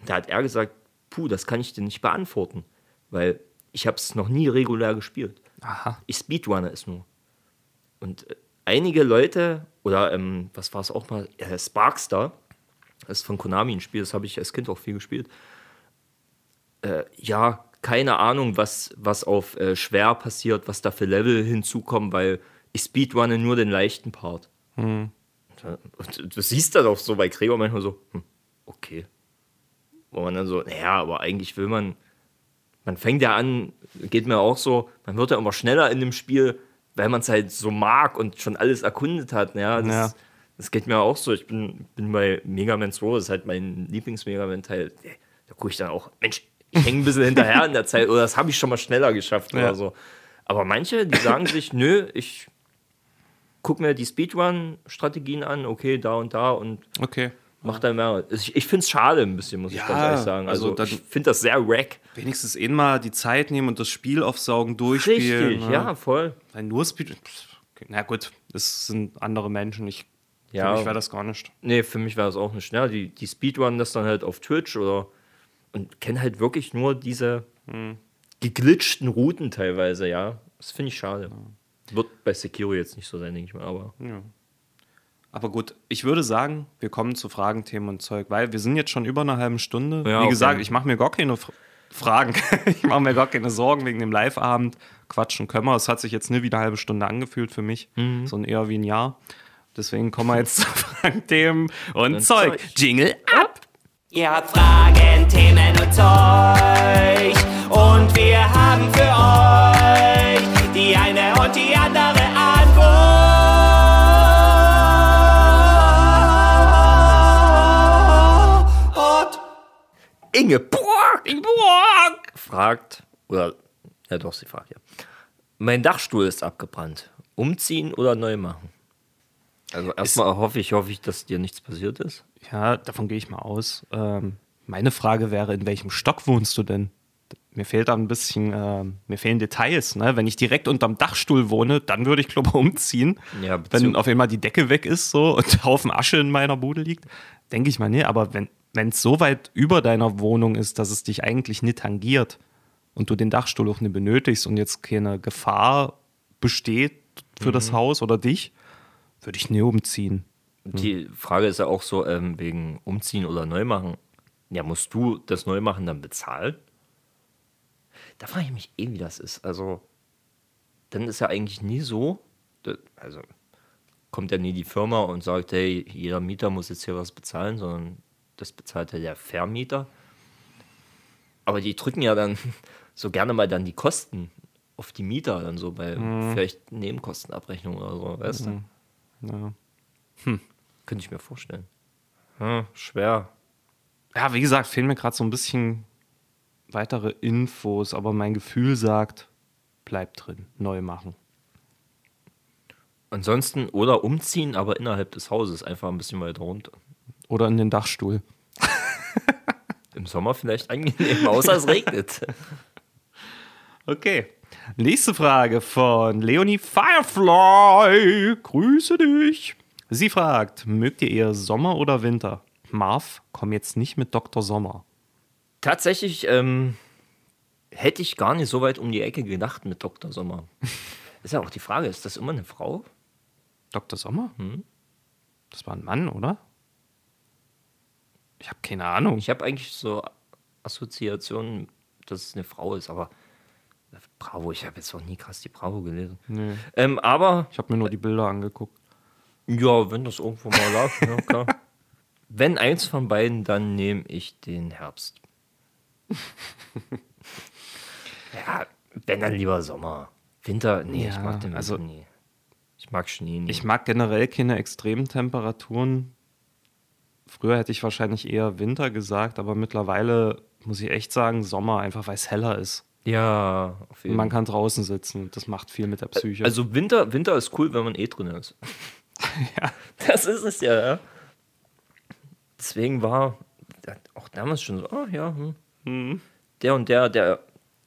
Und da hat er gesagt, puh, das kann ich dir nicht beantworten, weil ich habe es noch nie regulär gespielt. Aha. Ich speedrunne es nur. Und äh, einige Leute, oder ähm, was war es auch mal, äh, Sparkstar, das ist von Konami ein Spiel, das habe ich als Kind auch viel gespielt. Äh, ja, keine Ahnung, was, was auf äh, schwer passiert, was da für Level hinzukommen, weil ich speedrunne nur den leichten Part. Und, äh, und du siehst dann auch so bei Gregor manchmal so, hm, okay. Wo man dann so, naja, aber eigentlich will man, man fängt ja an, geht mir auch so, man wird ja immer schneller in dem Spiel, weil man es halt so mag und schon alles erkundet hat. Ja, das, Ja. das geht mir auch so. Ich bin, bin bei Mega Man 2, das ist halt mein Lieblings-Mega Man-Teil. Da gucke ich dann auch, Mensch, ich hänge ein bisschen [LAUGHS] hinterher in der Zeit oder das habe ich schon mal schneller geschafft Ja. oder so. Aber manche, die sagen sich, nö, ich gucke mir die Speedrun-Strategien an, okay, da und da und Okay. Mach dann mehr. Ich, ich finde es schade ein bisschen, muss ich Ja, ganz ehrlich sagen. Also, also ich finde das sehr wack. Wenigstens eh mal die Zeit nehmen und das Spiel aufsaugen, durchspielen. Richtig, ne? ja, voll. Weil nur Speed. Na gut, das sind andere Menschen. Ich, Ja. Für mich wäre das gar nicht. Nee, für mich war das auch nicht. Ja, die, die Speedrun das dann halt auf Twitch oder und kennen halt wirklich nur diese Hm. geglitschten Routen teilweise, ja. Das finde ich schade. Wird bei Sekiro jetzt nicht so sein, denke ich mal, aber. Aber gut, ich würde sagen, wir kommen zu Fragen, Themen und Zeug, weil wir sind jetzt schon über eine halbe Stunde. Ja, Wie okay. gesagt, ich mache mir gar keine F Fragen. [LAUGHS] ich mache mir gar keine Sorgen wegen dem Live-Abend. Quatschen können wir. Es hat sich jetzt nie wie eine halbe Stunde angefühlt für mich, Mhm. sondern eher wie ein Jahr. Deswegen kommen wir jetzt zu [LAUGHS] Fragen, Themen und, Und Zeug. Zeug. Jingle ab! Ihr habt Fragen, Themen und Zeug. Und wir haben für euch Fragt, oder, ja doch, sie fragt ja. Mein Dachstuhl ist abgebrannt. Umziehen oder neu machen? Also erstmal hoffe ich, hoffe ich, dass dir nichts passiert ist. Ja, davon gehe ich mal aus. Ähm, meine Frage wäre, in welchem Stock wohnst du denn? Mir fehlt da ein bisschen, ähm, mir fehlen Details. Ne? Wenn ich direkt unterm Dachstuhl wohne, dann würde ich glaube ich, umziehen. Ja, wenn auf einmal die Decke weg ist so und Haufen Asche in meiner Bude liegt, denke ich mal, nee. Aber wenn es so weit über deiner Wohnung ist, dass es dich eigentlich nicht tangiert und du den Dachstuhl auch nicht benötigst und jetzt keine Gefahr besteht für das Mhm. Haus oder dich, würde ich nie umziehen. Die Frage ist ja auch so, ähm, wegen Umziehen oder Neumachen. Ja, musst du das Neumachen dann bezahlen? Da frage ich mich eh, wie das ist. Also, dann ist ja eigentlich nie so, also kommt ja nie die Firma und sagt, hey, jeder Mieter muss jetzt hier was bezahlen, sondern das bezahlt ja der Vermieter. Aber die drücken ja dann [LAUGHS] so gerne mal dann die Kosten auf die Mieter, dann so bei vielleicht Nebenkostenabrechnung oder so, weißt du? Ja. Könnte ich mir vorstellen. Hm, schwer. Ja, wie gesagt, fehlen mir gerade so ein bisschen weitere Infos, aber mein Gefühl sagt, bleib drin, neu machen. Ansonsten oder umziehen, aber innerhalb des Hauses einfach ein bisschen weiter runter. Oder in den Dachstuhl. [LAUGHS] Im Sommer vielleicht angenehm, außer es regnet. [LAUGHS] Okay. Nächste Frage von Leonie Firefly. Grüße dich. Sie fragt, mögt ihr eher Sommer oder Winter? Marv, komm jetzt nicht mit Dr. Sommer. Tatsächlich ähm, hätte ich gar nicht so weit um die Ecke gedacht mit Dr. Sommer. [LAUGHS] Ist ja auch die Frage, ist das immer eine Frau? Dr. Sommer? Das war ein Mann, oder? Ich habe keine Ahnung. Ich habe eigentlich so Assoziationen, dass es eine Frau ist, aber Bravo, ich habe jetzt noch nie krass die Bravo gelesen. Nee. Ähm, aber Ich habe mir nur die Bilder angeguckt. Ja, wenn das irgendwo mal lag, ja [LAUGHS] klar. Wenn eins von beiden, dann nehme ich den Herbst. [LAUGHS] ja, wenn dann lieber Sommer. Winter, nee, ich Ja, mag den Winter also- nie. Ich mag Schnee nie. Ich mag generell keine extremen Temperaturen. Früher hätte ich wahrscheinlich eher Winter gesagt, aber mittlerweile muss ich echt sagen Sommer, einfach weil es heller ist. ja, auf jeden Und man kann draußen sitzen. Das macht viel mit der Psyche. Also Winter, Winter ist cool, wenn man eh drin ist. [LAUGHS] ja. Das ist es ja, ja. Deswegen war auch damals schon so, oh ja, hm. der und der, der,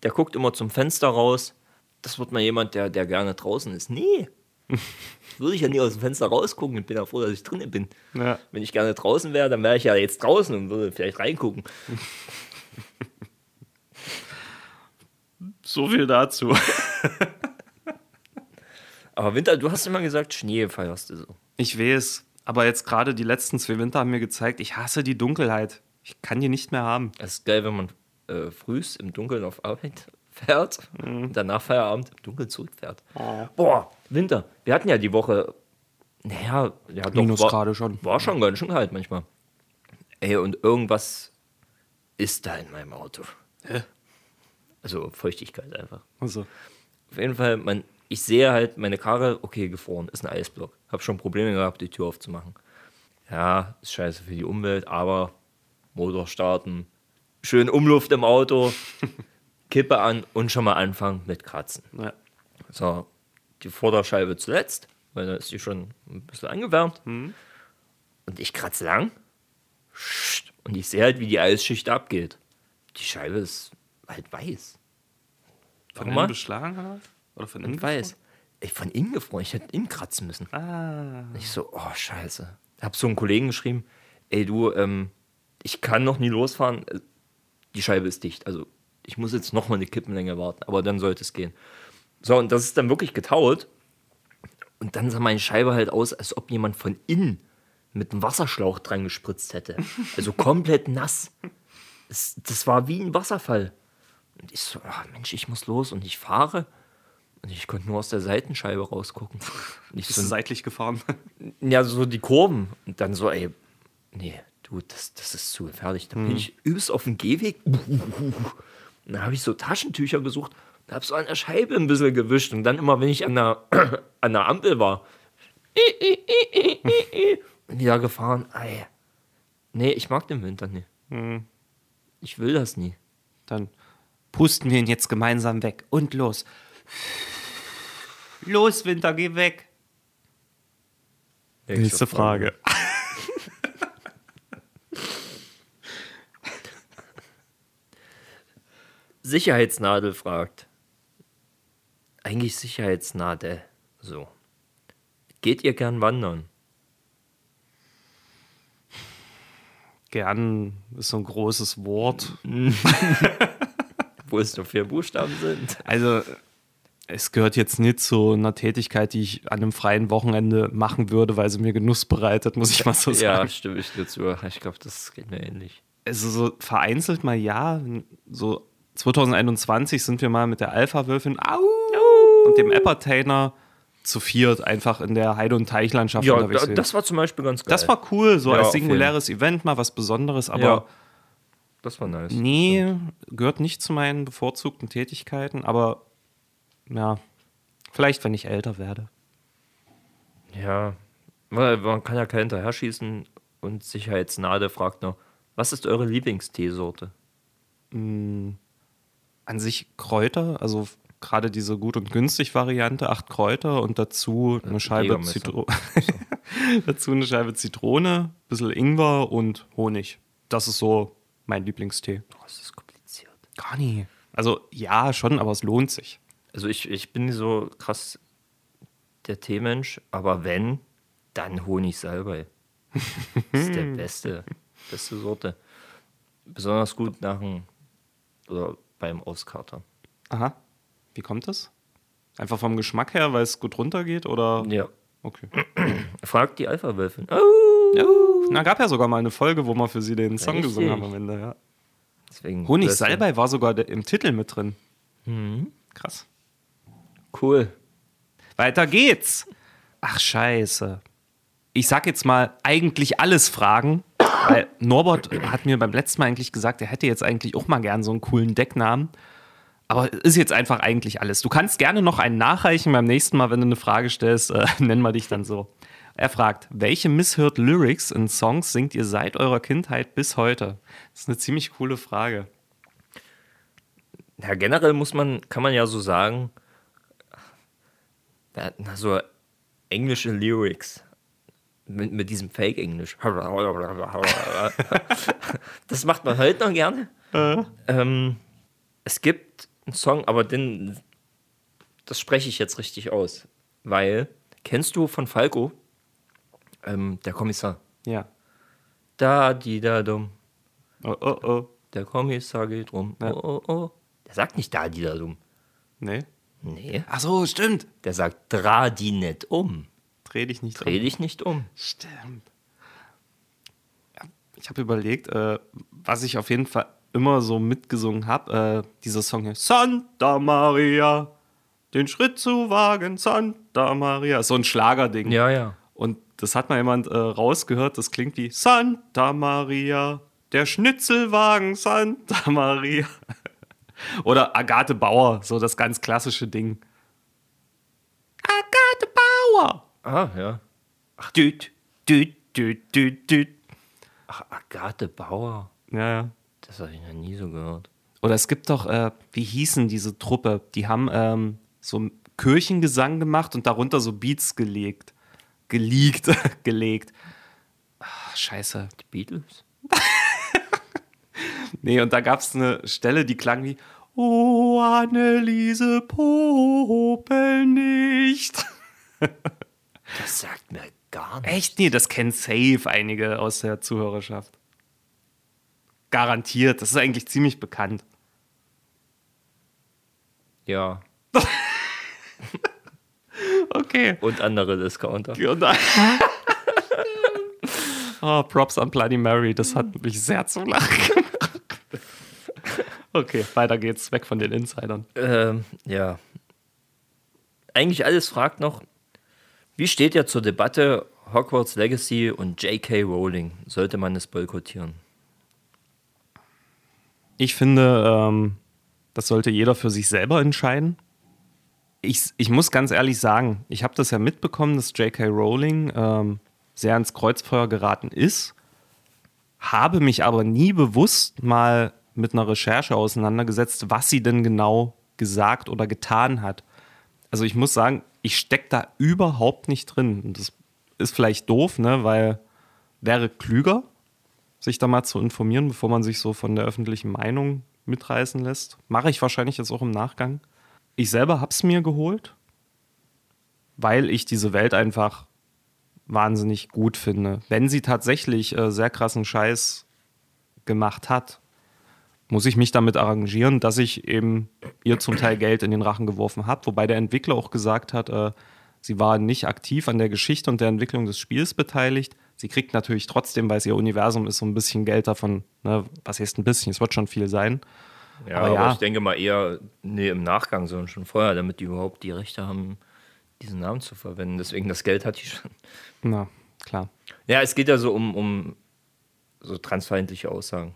der guckt immer zum Fenster raus. Das wird mal jemand, der, der gerne draußen ist. Nee. [LAUGHS] Würde ich ja nie aus dem Fenster rausgucken und bin ja froh, dass ich drinnen bin. Ja. Wenn ich gerne draußen wäre, dann wäre ich ja jetzt draußen und würde vielleicht reingucken. So viel dazu. [LAUGHS] Aber Winter, du hast immer gesagt, Schnee feierst du so. Ich weiß, aber jetzt gerade die letzten zwei Winter haben mir gezeigt, ich hasse die Dunkelheit. Ich kann die nicht mehr haben. Es ist geil, wenn man äh, frühs im Dunkeln auf Arbeit fährt und danach Feierabend im Dunkeln zurückfährt. Boah, Winter. Wir hatten ja die Woche, naja, ja, doch, war, schon. War schon ganz schön kalt manchmal. Ey, und irgendwas ist da in meinem Auto. Also Feuchtigkeit einfach. Also, Auf jeden Fall, man, ich sehe halt meine Karre, okay, gefroren, ist ein Eisblock. Hab schon Probleme gehabt, die Tür aufzumachen. Ja, ist scheiße für die Umwelt, aber Motor starten, schön Umluft im Auto, [LAUGHS] Kippe an und schon mal anfangen mit Kratzen. ja. So, die Vorderscheibe zuletzt, weil da ist die schon ein bisschen angewärmt. Und ich kratze lang. Und ich sehe halt, wie die Eisschicht abgeht. Die Scheibe ist halt weiß. Von innen beschlagen oder? Oder von innen weiß. Ich von innen gefroren, ich hätte innen kratzen müssen. Ah. Ich so, oh scheiße. Hab so einen Kollegen geschrieben, ey du, ähm, ich kann noch nie losfahren, äh, die Scheibe ist dicht. Also ich muss jetzt noch mal eine Kippenlänge warten, aber dann sollte es gehen. So, und das ist dann wirklich getaut. Und dann sah meine Scheibe halt aus, als ob jemand von innen mit einem Wasserschlauch dran gespritzt hätte. Also komplett nass. Es, das war wie ein Wasserfall. Und ich so, ah, Mensch, ich muss los und ich fahre. Und ich konnte nur aus der Seitenscheibe rausgucken. Und ich Bist so, seitlich gefahren? [LAUGHS] ja, so die Kurven. Und dann so, ey, nee, du, das, das ist zu gefährlich. Dann bin ich übelst auf dem Gehweg. Und dann habe ich so Taschentücher gesucht und habe so an der Scheibe ein bisschen gewischt. Und dann immer, wenn ich an der, [CLEARS THROAT] an der Ampel war, und wieder gefahren, ey. Nee, ich mag den Winter nicht. Ich will das nie. Dann pusten wir ihn jetzt gemeinsam weg. Und los. Los, Winter, geh weg. Nächste Frage. Sicherheitsnadel fragt. Eigentlich Sicherheitsnadel. So. Geht ihr gern wandern? Gern ist so ein großes Wort. [LAUGHS] Wo es nur vier Buchstaben sind. Also, es gehört jetzt nicht zu einer Tätigkeit, die ich an einem freien Wochenende machen würde, weil sie mir Genuss bereitet, muss ich mal so sagen. Ja, stimme ich dir zu. Ich glaube, das geht mir ähnlich. Also, so vereinzelt mal ja. So 2021 sind wir mal mit der Alpha-Wölfin und dem Appertainer zu viert einfach in der Heide- und Teichlandschaft Ja, unterwegs. da, gewesen. das war zum Beispiel ganz geil. das war cool, so Ja, als singuläres Event mal was Besonderes, aber ja, das war nice. nee, gehört nicht zu meinen bevorzugten Tätigkeiten, aber ja, vielleicht, wenn ich älter werde. Ja, weil man kann ja kein hinterher schießen und Sicherheitsnade fragt noch, was ist eure Lieblingsteesorte? An sich Kräuter, also gerade diese gut und günstig Variante, acht Kräuter und dazu eine Scheibe, Jägermesser. Zitro [LAUGHS] dazu eine Scheibe Zitrone, bisschen Ingwer und Honig. Das ist so mein Lieblingstee. Oh, das ist kompliziert. Gar nie. Also ja, schon, aber es lohnt sich. Also ich, ich bin nicht so krass der Teemensch, aber wenn, dann Honig Salbei. Das ist der [LAUGHS] beste, beste Sorte. Besonders gut nach dem, oder beim Auskatern. Aha. Wie kommt das? Einfach vom Geschmack her, weil es gut runtergeht oder? Ja. Okay. [CLEARS THROAT] Fragt die Alpha-Wölfin. Oh, Ja, na, gab ja sogar mal eine Folge, wo wir für sie den Song Richtig. gesungen haben am Ende, ja. deswegen Honig. Salbei war sogar im Titel mit drin. Krass. Cool. Weiter geht's. Ach, scheiße. Ich sag jetzt mal eigentlich alles Fragen, weil Norbert hat mir beim letzten Mal eigentlich gesagt, er hätte jetzt eigentlich auch mal gern so einen coolen Decknamen. Aber ist jetzt einfach eigentlich alles. Du kannst gerne noch einen nachreichen beim nächsten Mal, wenn du eine Frage stellst, äh, [LAUGHS] nennen wir dich dann so. Er fragt, welche misshört Lyrics in Songs singt ihr seit eurer Kindheit bis heute? Das ist eine ziemlich coole Frage. Ja, generell muss man, kann man ja so sagen, na, so englische Lyrics mit, mit diesem Fake-Englisch. Das macht man heute noch gerne. Ähm, es gibt einen Song, aber den, das spreche ich jetzt richtig aus. Weil, kennst du von Falco, ähm, der Kommissar? Ja. Da, die, da, dumm. Oh, oh, oh. Der Kommissar geht rum. Ja. Oh, oh, oh. Der sagt nicht da, die, da, dumm. Nee. Nee. Ach so, stimmt. Der sagt, dreh die nicht um. Dreh dich nicht Dreh dich nicht um. Stimmt. Ja, ich habe überlegt, äh, was ich auf jeden Fall immer so mitgesungen habe, äh, dieser Song hier, Santa Maria, den Schritt zu wagen, Santa Maria, so ein Schlagerding. Ja, ja. Und das hat mal jemand äh, rausgehört, das klingt wie Santa Maria, der Schnitzelwagen, Santa Maria. [LAUGHS] Oder Agathe Bauer, so das ganz klassische Ding. Agathe Bauer! Ah, ja. Düt, düt, düt, düt, düt. Ach, Agathe Bauer. Ja, ja. Das habe ich noch nie so gehört. Oder es gibt doch, äh, wie hießen diese Truppe? Die haben ähm, so Kirchengesang gemacht und darunter so Beats gelegt. Geleakt, [LAUGHS] gelegt. Ach, scheiße. Die Beatles? [LAUGHS] Nee, und da gab es eine Stelle, die klang wie Oh, Anneliese Popel nicht. [LAUGHS] Das sagt mir gar nicht. Echt? Nee, das kennen safe einige aus der Zuhörerschaft. Garantiert. Das ist eigentlich ziemlich bekannt. Ja. [LAUGHS] Okay. Und andere Discounter. Und [LAUGHS] oh, Props an Bloody Mary. Das hat mich sehr zum Lachen gemacht. Okay, weiter geht's. Weg von den Insidern. Ähm, ja. Eigentlich alles fragt noch, wie steht ja zur Debatte Hogwarts Legacy und J.K. Rowling? Sollte man es boykottieren? Ich finde, ähm, das sollte jeder für sich selber entscheiden. Ich, ich muss ganz ehrlich sagen, ich habe das ja mitbekommen, dass J.K. Rowling ähm, sehr ins Kreuzfeuer geraten ist, habe mich aber nie bewusst mal mit einer Recherche auseinandergesetzt, was sie denn genau gesagt oder getan hat. Also ich muss sagen, ich stecke da überhaupt nicht drin. Und das ist vielleicht doof, ne, weil wäre klüger, sich da mal zu informieren, bevor man sich so von der öffentlichen Meinung mitreißen lässt. Mache ich wahrscheinlich jetzt auch im Nachgang. Ich selber habe es mir geholt, weil ich diese Welt einfach wahnsinnig gut finde. Wenn sie tatsächlich äh, sehr krassen Scheiß gemacht hat, muss ich mich damit arrangieren, dass ich eben ihr zum Teil Geld in den Rachen geworfen habe. Wobei der Entwickler auch gesagt hat, äh, sie war nicht aktiv an der Geschichte und der Entwicklung des Spiels beteiligt. Sie kriegt natürlich trotzdem, weil es ihr Universum ist, so ein bisschen Geld davon. Ne? Was heißt ein bisschen? Es wird schon viel sein. Ja, Aber aber, ja. ich denke mal eher, nee, im Nachgang, sondern schon vorher, damit die überhaupt die Rechte haben, diesen Namen zu verwenden. Deswegen das Geld hat die schon. Na, klar. Ja, es geht ja so um, um so transfeindliche Aussagen.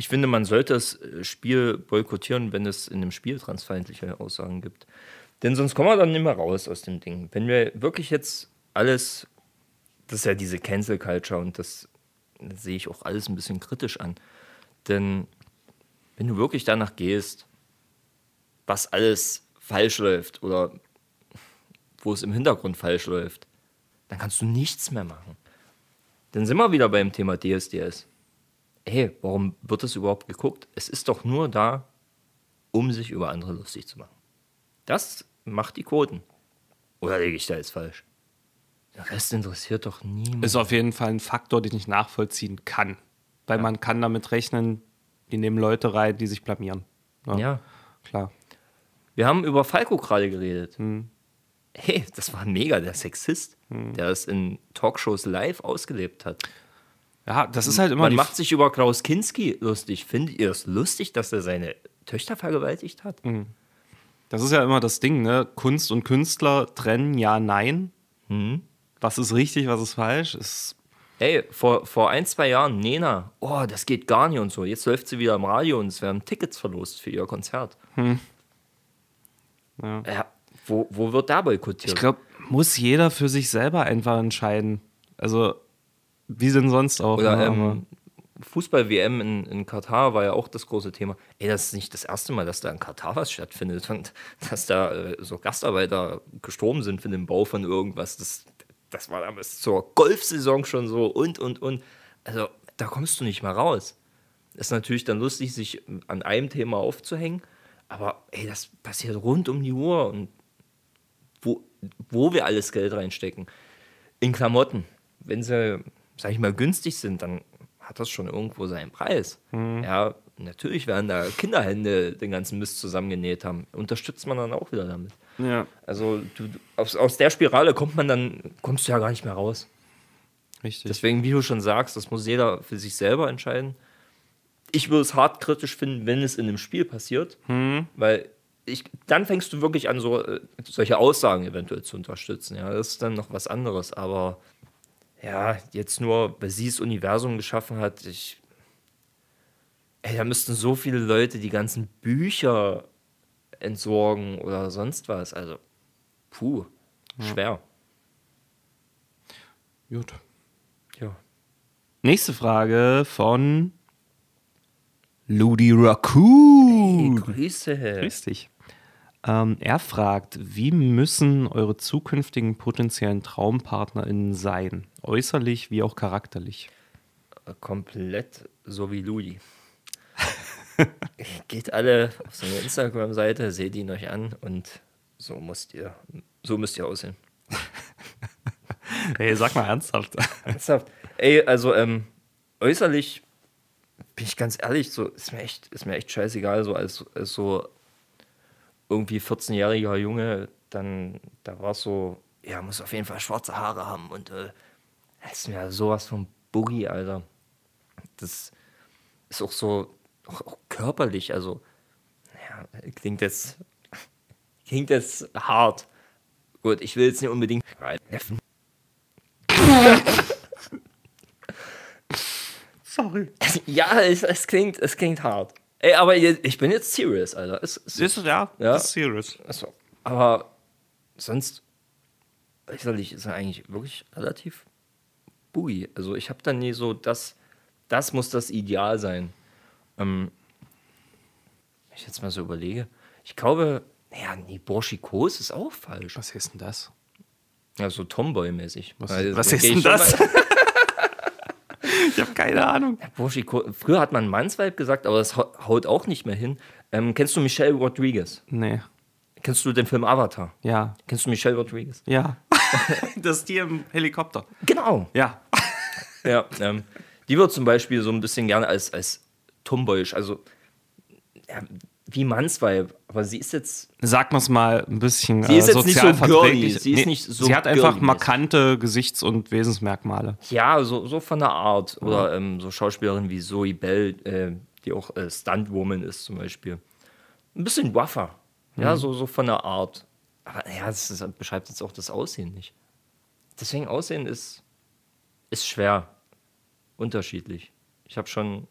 Ich finde, man sollte das äh, Spiel boykottieren, wenn es in dem Spiel transfeindliche Aussagen gibt. Denn sonst kommen wir dann nicht mehr raus aus dem Ding. Wenn wir wirklich jetzt alles, das ist ja diese Cancel Culture und das, das sehe ich auch alles ein bisschen kritisch an. Denn wenn du wirklich danach gehst, was alles falsch läuft oder wo es im Hintergrund falsch läuft, dann kannst du nichts mehr machen. Dann sind wir wieder beim Thema DSDS. Ey, warum wird das überhaupt geguckt? Es ist doch nur da, um sich über andere lustig zu machen. Das macht die Quoten. Oder lege ich da jetzt falsch? Der Rest interessiert doch niemand. Ist auf jeden Fall ein Faktor, den ich nachvollziehen kann. Weil man kann damit rechnen, die nehmen Leute rein, die sich blamieren. ja. Klar. Wir haben über Falco gerade geredet. Hey, das war mega der Sexist, der es in Talkshows live ausgelebt hat. Ja, das ist halt immer Man macht sich über Klaus Kinski lustig. Findet ihr es lustig, dass er seine Töchter vergewaltigt hat? Das ist ja immer das Ding, ne? Kunst und Künstler trennen ja, nein. Was ist richtig, was ist falsch? Ist, Ey, vor, vor ein, zwei Jahren, Nena, oh, das geht gar nicht und so. Jetzt läuft sie wieder im Radio und es werden Tickets verlost für ihr Konzert. Ja. Ja, wo, wo wird da boykottiert? ich glaube, muss jeder für sich selber einfach entscheiden. Also, wie denn sonst auch. Oder ne? Ähm, Fußball-WM in, in Katar war ja auch das große Thema. Ey, das ist nicht das erste Mal, dass da in Katar was stattfindet und [LAUGHS] dass da äh, so Gastarbeiter gestorben sind für den Bau von irgendwas. Das, das war damals zur Golfsaison schon so und, und, und. Also, da kommst du nicht mal raus. Ist natürlich dann lustig, sich an einem Thema aufzuhängen, aber ey, das passiert rund um die Uhr und wo, wo wir alles Geld reinstecken. In Klamotten. Wenn sie, sag ich mal, günstig sind, dann hat das schon irgendwo seinen Preis. Ja, natürlich werden da Kinderhände den ganzen Mist zusammengenäht haben. Unterstützt man dann auch wieder damit. ja, Also du, aus, aus der Spirale kommt man dann, kommst du ja gar nicht mehr raus. richtig. Deswegen, wie du schon sagst, das muss jeder für sich selber entscheiden. Ich würde es hart kritisch finden, wenn es in einem Spiel passiert, weil ich, dann fängst du wirklich an, so, äh, solche Aussagen eventuell zu unterstützen. Ja, das ist dann noch was anderes. Aber ja, jetzt nur, weil sie das Universum geschaffen hat, ich, Ey, da müssten so viele Leute die ganzen Bücher entsorgen oder sonst was. Also, puh, schwer. Gut. Ja. Nächste Frage von Ludi Raccoon. Grüße. Grüß dich. Ähm, er fragt, wie müssen eure zukünftigen potenziellen TraumpartnerInnen sein? Äußerlich wie auch charakterlich. Komplett so wie Ludi. [LAUGHS] Geht alle auf seine Instagram-Seite, seht ihn euch an und so müsst ihr, so müsst ihr aussehen. [LAUGHS] Hey, sag mal ernsthaft. [LAUGHS] Ernsthaft. Ey, also ähm, äußerlich bin ich ganz ehrlich, so ist mir echt, ist mir echt scheißegal, so als, als so irgendwie 14-jähriger Junge, dann da war es so, ja, muss auf jeden Fall schwarze Haare haben und äh, das ist mir sowas von Boogie, Alter. Das ist auch so, auch, auch körperlich, also, ja, klingt jetzt, [LAUGHS] klingt jetzt hart. Gut, ich will jetzt nicht unbedingt [LAUGHS] Sorry. [LAUGHS] Ja, es, es, klingt, es klingt hart. Ey, aber ich bin jetzt serious, Alter. Es, es, Ist ja, Ja. ist serious. Achso. Aber sonst, äußerlich ist er eigentlich wirklich relativ boogie. Also ich habe da nie so, das, das muss das Ideal sein. Ähm, wenn ich jetzt mal so überlege, ich glaube, naja, nee, Borschikos ist auch falsch. Was ist denn das? Ja, so Tomboy-mäßig. Was, Weil- was ist denn das? [LAUGHS] ich habe keine Ahnung. Borschiko, früher hat man Mannsweib gesagt, aber das hau- haut auch nicht mehr hin. Ähm, kennst du Michelle Rodriguez? Nee. Kennst du den Film Avatar? Ja. Kennst du Michelle Rodriguez? Ja. [LAUGHS] das die im Helikopter. Genau. Ja. Ja, ähm, die wird zum Beispiel so ein bisschen gerne als, als tomboyisch, also ja, wie Mannsweib, aber sie ist jetzt, Sag mal's mal ein bisschen Sie ist äh, jetzt nicht so girly. Sie ist nicht so Sie hat einfach markante Gesichts- und Wesensmerkmale. ja, so, so von der Art. Oder ähm, so Schauspielerin wie Zoe Bell, äh, die auch äh, Stuntwoman ist zum Beispiel. Ein bisschen rougher. Ja, so, so von der Art. Aber ja, das ist, beschreibt jetzt auch das Aussehen nicht. Deswegen Aussehen ist, ist schwer. Unterschiedlich. Ich habe schon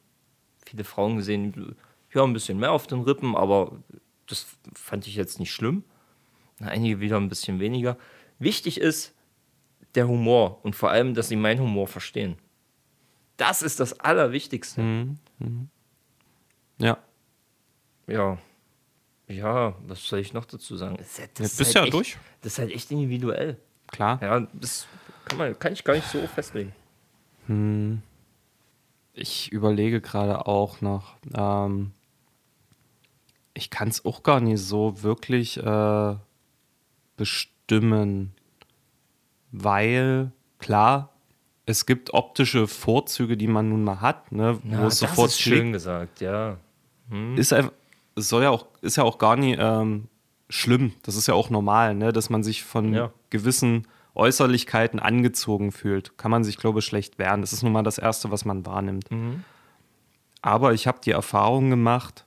viele Frauen gesehen, ja, ein bisschen mehr auf den Rippen, aber das fand ich jetzt nicht schlimm. Einige wieder ein bisschen weniger. Wichtig ist der Humor und vor allem, dass sie meinen Humor verstehen. Das ist das Allerwichtigste. Ja. Ja. Ja, was soll ich noch dazu sagen? Das, ist- das ist bist halt du ja echt, durch. Das ist halt echt individuell. Klar. Ja, das kann, man, kann ich gar nicht so festlegen. Ich überlege gerade auch noch. Ähm, ich kann es auch gar nicht so wirklich äh, bestimmen, weil klar, es gibt optische Vorzüge, die man nun mal hat, ne, wo es das sofort ist klickt. schön gesagt, ja. ist einfach, es soll ja auch, ist ja auch gar nie ähm, schlimm. Das ist ja auch normal, ne? dass man sich von Ja. gewissen Äußerlichkeiten angezogen fühlt. Kann man sich, glaube ich, schlecht wehren. Das ist nun mal das Erste, was man wahrnimmt. Aber ich habe die Erfahrung gemacht,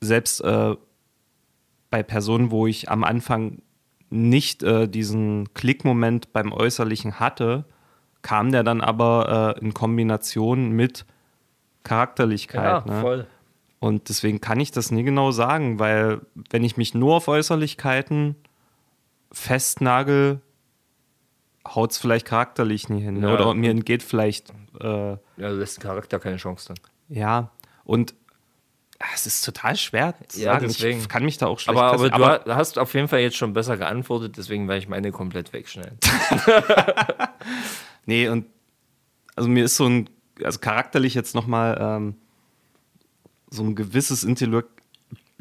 selbst äh, bei Personen, wo ich am Anfang nicht äh, diesen Klickmoment beim Äußerlichen hatte, kam der dann aber äh, in Kombination mit Charakterlichkeit. Ja, ne? voll. Und deswegen kann ich das nie genau sagen, weil wenn ich mich nur auf Äußerlichkeiten festnagel, haut es vielleicht charakterlich nie hin. ne? Ja. Oder mir entgeht vielleicht, äh, Ja, du lässt Charakter keine Chance dann. ja. Und ah, es ist total schwer zu Ja, sagen. deswegen. Ich kann mich da auch schlecht Aber, aber fest- du ha- hast auf jeden Fall jetzt schon besser geantwortet, deswegen werde ich meine komplett wegschneiden. [LAUGHS] [LAUGHS] Nee, und also mir ist so ein, also charakterlich jetzt nochmal ähm, so ein gewisses Intellekt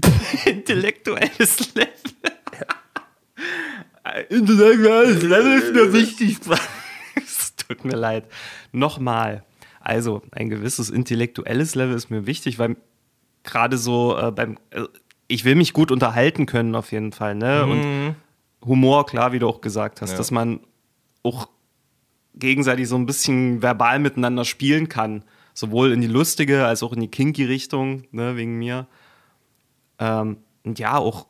[LAUGHS] intellektuelles Level. intellektuelles Level ist mir wichtig. [LAUGHS] es tut mir leid. Nochmal. Also, ein gewisses intellektuelles Level ist mir wichtig, weil gerade so äh, beim, äh, ich will mich gut unterhalten können auf jeden Fall, ne? Und Humor, klar, wie du auch gesagt hast, Ja. dass man auch gegenseitig so ein bisschen verbal miteinander spielen kann. Sowohl in die lustige als auch in die kinky Richtung, ne, wegen mir. Ähm, und ja, auch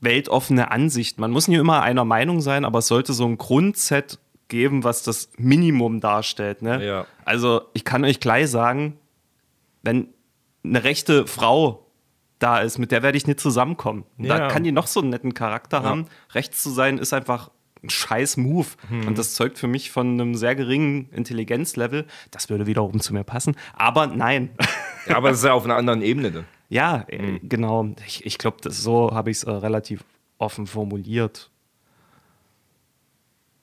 weltoffene Ansicht. Man muss nicht immer einer Meinung sein, aber es sollte so ein Grundset geben, was das Minimum darstellt. Ne? Ja. Also ich kann euch gleich sagen, wenn eine rechte Frau da ist, mit der werde ich nicht zusammenkommen. Da Ja. kann die noch so einen netten Charakter haben. Rechts zu sein ist einfach ein scheiß Move. Hm. Und das zeugt für mich von einem sehr geringen Intelligenzlevel. Das würde wiederum zu mir passen. Aber nein. [LAUGHS] Ja, aber das ist ja auf einer anderen Ebene dann. ja, Hm. genau. Ich, ich glaube, so habe ich es äh, relativ offen formuliert.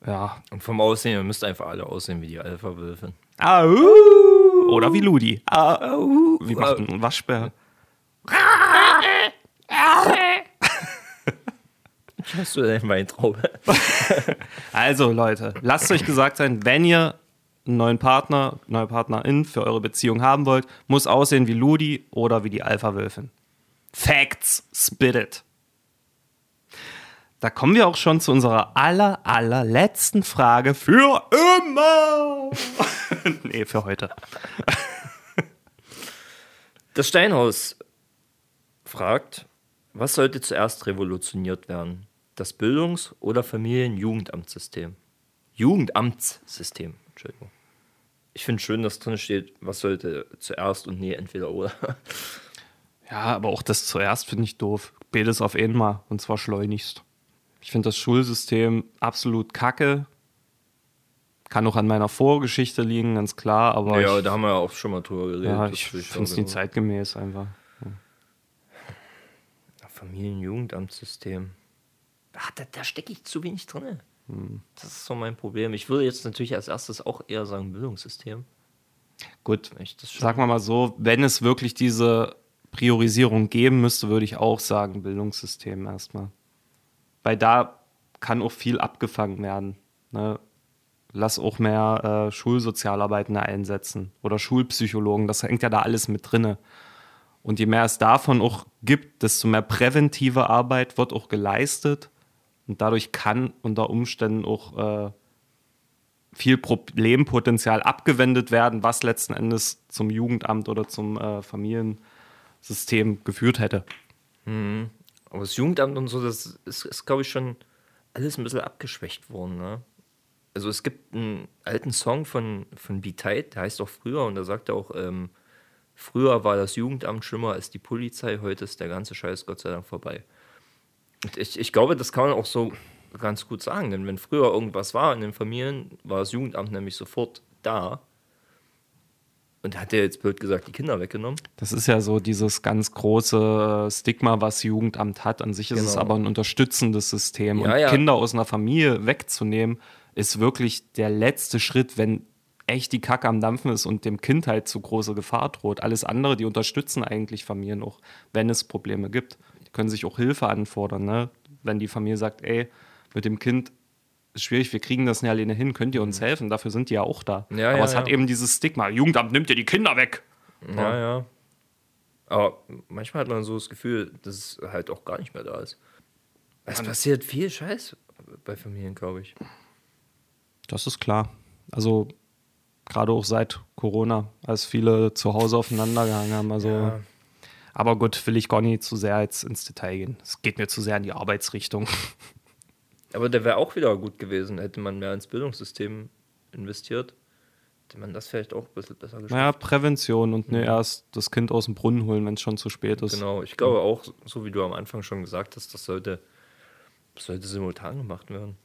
Ja. Und vom Aussehen, ihr müsst einfach alle aussehen wie die Alpha-Wölfe. Au. Oder wie Ludi. Au. Wie macht ein Waschbär? Hast du denn Weintraube? [LAUGHS] Also Leute, lasst euch gesagt sein, wenn ihr einen neuen Partner, neue Partnerin für eure Beziehung haben wollt, muss aussehen wie Ludi oder wie die Alpha-Wölfin. Facts, spit it. Da kommen wir auch schon zu unserer aller, allerletzten Frage für immer. [LAUGHS] nee, für heute. Das Steinhaus fragt, was sollte zuerst revolutioniert werden? Das Bildungs- oder Familienjugendamtssystem? Jugendamtssystem, Entschuldigung. Ich finde schön, dass drin steht, was sollte zuerst und nee, entweder oder. [LAUGHS] Ja, aber auch das zuerst finde ich doof. Beides auf einmal und zwar schleunigst. Ich finde das Schulsystem absolut kacke. Kann auch an meiner Vorgeschichte liegen, ganz klar, aber ja, ich, da haben wir ja auch schon mal drüber geredet. ja, ich finde es genau- nicht zeitgemäß einfach. Familienjugendamtssystem. Ah, da, da stecke ich zu wenig drin. Hm. Das ist so mein Problem. Ich würde jetzt natürlich als erstes auch eher sagen Bildungssystem. Gut, sagen wir mal so, wenn es wirklich diese Priorisierung geben müsste, würde ich auch sagen Bildungssystem erstmal. Weil da kann auch viel abgefangen werden. Ne? Lass auch mehr äh, Schulsozialarbeitende einsetzen oder Schulpsychologen, das hängt ja da alles mit drinne. Und je mehr es davon auch gibt, desto mehr präventive Arbeit wird auch geleistet. Und dadurch kann unter Umständen auch äh, viel Problempotenzial abgewendet werden, was letzten Endes zum Jugendamt oder zum äh, Familiensystem geführt hätte. Aber das Jugendamt und so, das ist, ist glaube ich, schon alles ein bisschen abgeschwächt worden. Ne? Also es gibt einen alten Song von, von Be Tight, der heißt auch früher und da sagt er auch, ähm, früher war das Jugendamt schlimmer als die Polizei, heute ist der ganze Scheiß Gott sei Dank vorbei. Ich, ich glaube, das kann man auch so ganz gut sagen, denn wenn früher irgendwas war in den Familien, war das Jugendamt nämlich sofort da. Und hat der jetzt blöd gesagt die Kinder weggenommen? Das ist ja so dieses ganz große äh, Stigma, was Jugendamt hat. An sich ist es Genau. aber ein unterstützendes System. Ja, und ja. Kinder aus einer Familie wegzunehmen, ist wirklich der letzte Schritt, wenn echt die Kacke am Dampfen ist und dem Kind halt zu große Gefahr droht. Alles andere, die unterstützen eigentlich Familien auch, wenn es Probleme gibt. Können sich auch Hilfe anfordern. Ne? Wenn die Familie sagt, ey, mit dem Kind ist schwierig, wir kriegen das nicht alleine hin, könnt ihr uns helfen? Dafür sind die ja auch da. Mhm. Ja, aber ja, es hat ja. eben dieses Stigma, Jugendamt nimmt dir die Kinder weg. Ja, ja. Aber manchmal hat man so das Gefühl, dass es halt auch gar nicht mehr da ist. Es passiert viel Scheiß bei Familien, glaube ich. Das ist klar. Also gerade auch seit Corona, als viele zu Hause aufeinander gehangen haben. Also, Ja. Aber gut, will ich gar nicht zu sehr jetzt ins Detail gehen. Es geht mir zu sehr in die Arbeitsrichtung. [LAUGHS] Aber der wäre auch wieder gut gewesen, hätte man mehr ins Bildungssystem investiert. Hätte man das vielleicht auch ein bisschen besser geschafft. Naja, Prävention und nicht erst das Kind aus dem Brunnen holen, wenn es schon zu spät ist. Genau, ich glaube auch, so wie du am Anfang schon gesagt hast, das sollte, das sollte simultan gemacht werden.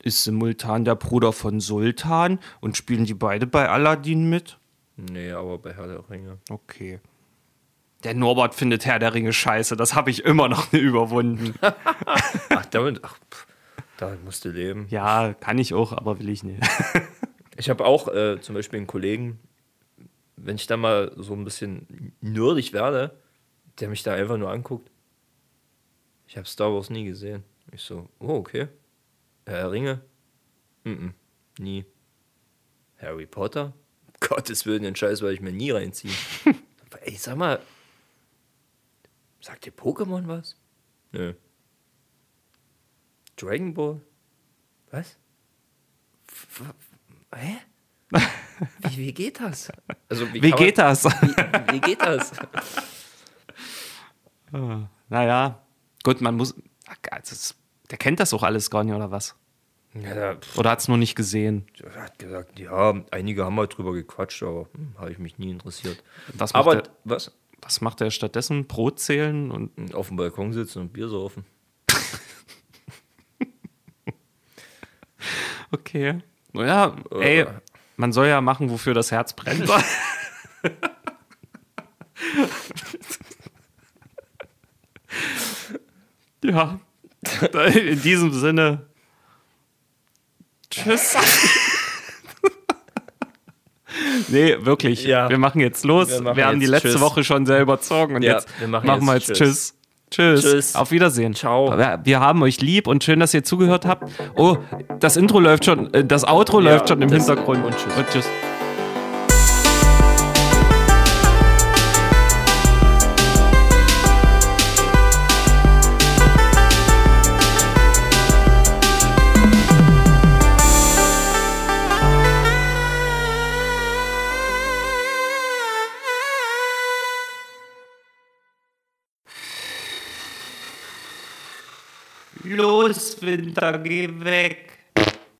Ist simultan der Bruder von Sultan und spielen die beide bei Aladdin mit? Nee, aber bei Herr der Ringe. Okay. Der Norbert findet Herr der Ringe scheiße, das habe ich immer noch [LAUGHS] nicht überwunden. Ach, damit, ach, pff, damit musst du leben. ja, kann ich auch, aber will ich nicht. [LAUGHS] Ich habe auch äh, zum Beispiel einen Kollegen, wenn ich da mal so ein bisschen nerdig werde, der mich da einfach nur anguckt. Ich habe Star Wars nie gesehen. Ich so, oh, okay. Herr der Ringe? Mhm, nie. Harry Potter? Um Gottes Willen, den Scheiß werde ich mir nie reinziehen. [LAUGHS] Ey, sag mal, sagt dir Pokémon was? Nö. Dragon Ball? Was? F- Hä? [LAUGHS] Wie, wie geht das? Also, Wie man- geht das? [LAUGHS] Wie, wie geht das? [LAUGHS] Naja, gut, man muss. Also der kennt das auch alles gar nicht, oder was? Ja, Oder hat es nur nicht gesehen? er hat gesagt, ja, einige haben mal drüber gequatscht, aber hm, habe ich mich nie interessiert. Was macht, Aber er, was? Was macht er stattdessen? Brot zählen und Auf dem Balkon sitzen und Bier saufen. [LAUGHS] okay. Naja, ey, man soll ja machen, wofür das Herz brennt. [LAUGHS] ja. In diesem Sinne. Tschüss. [LAUGHS] nee, wirklich. Ja. Wir machen jetzt los. Wir Wir, haben die jetzt letzte Tschüss. Woche schon selber gezogen und Ja, jetzt wir machen machen, wir jetzt jetzt Tschüss. Tschüss. Tschüss. Auf Wiedersehen. Ciao. Wir, haben euch lieb und schön, dass ihr zugehört habt. Oh, das Intro läuft schon, äh, das Outro Ja, läuft schon im Hintergrund. und tschüss. Und tschüss. Los, Winter, geh weg.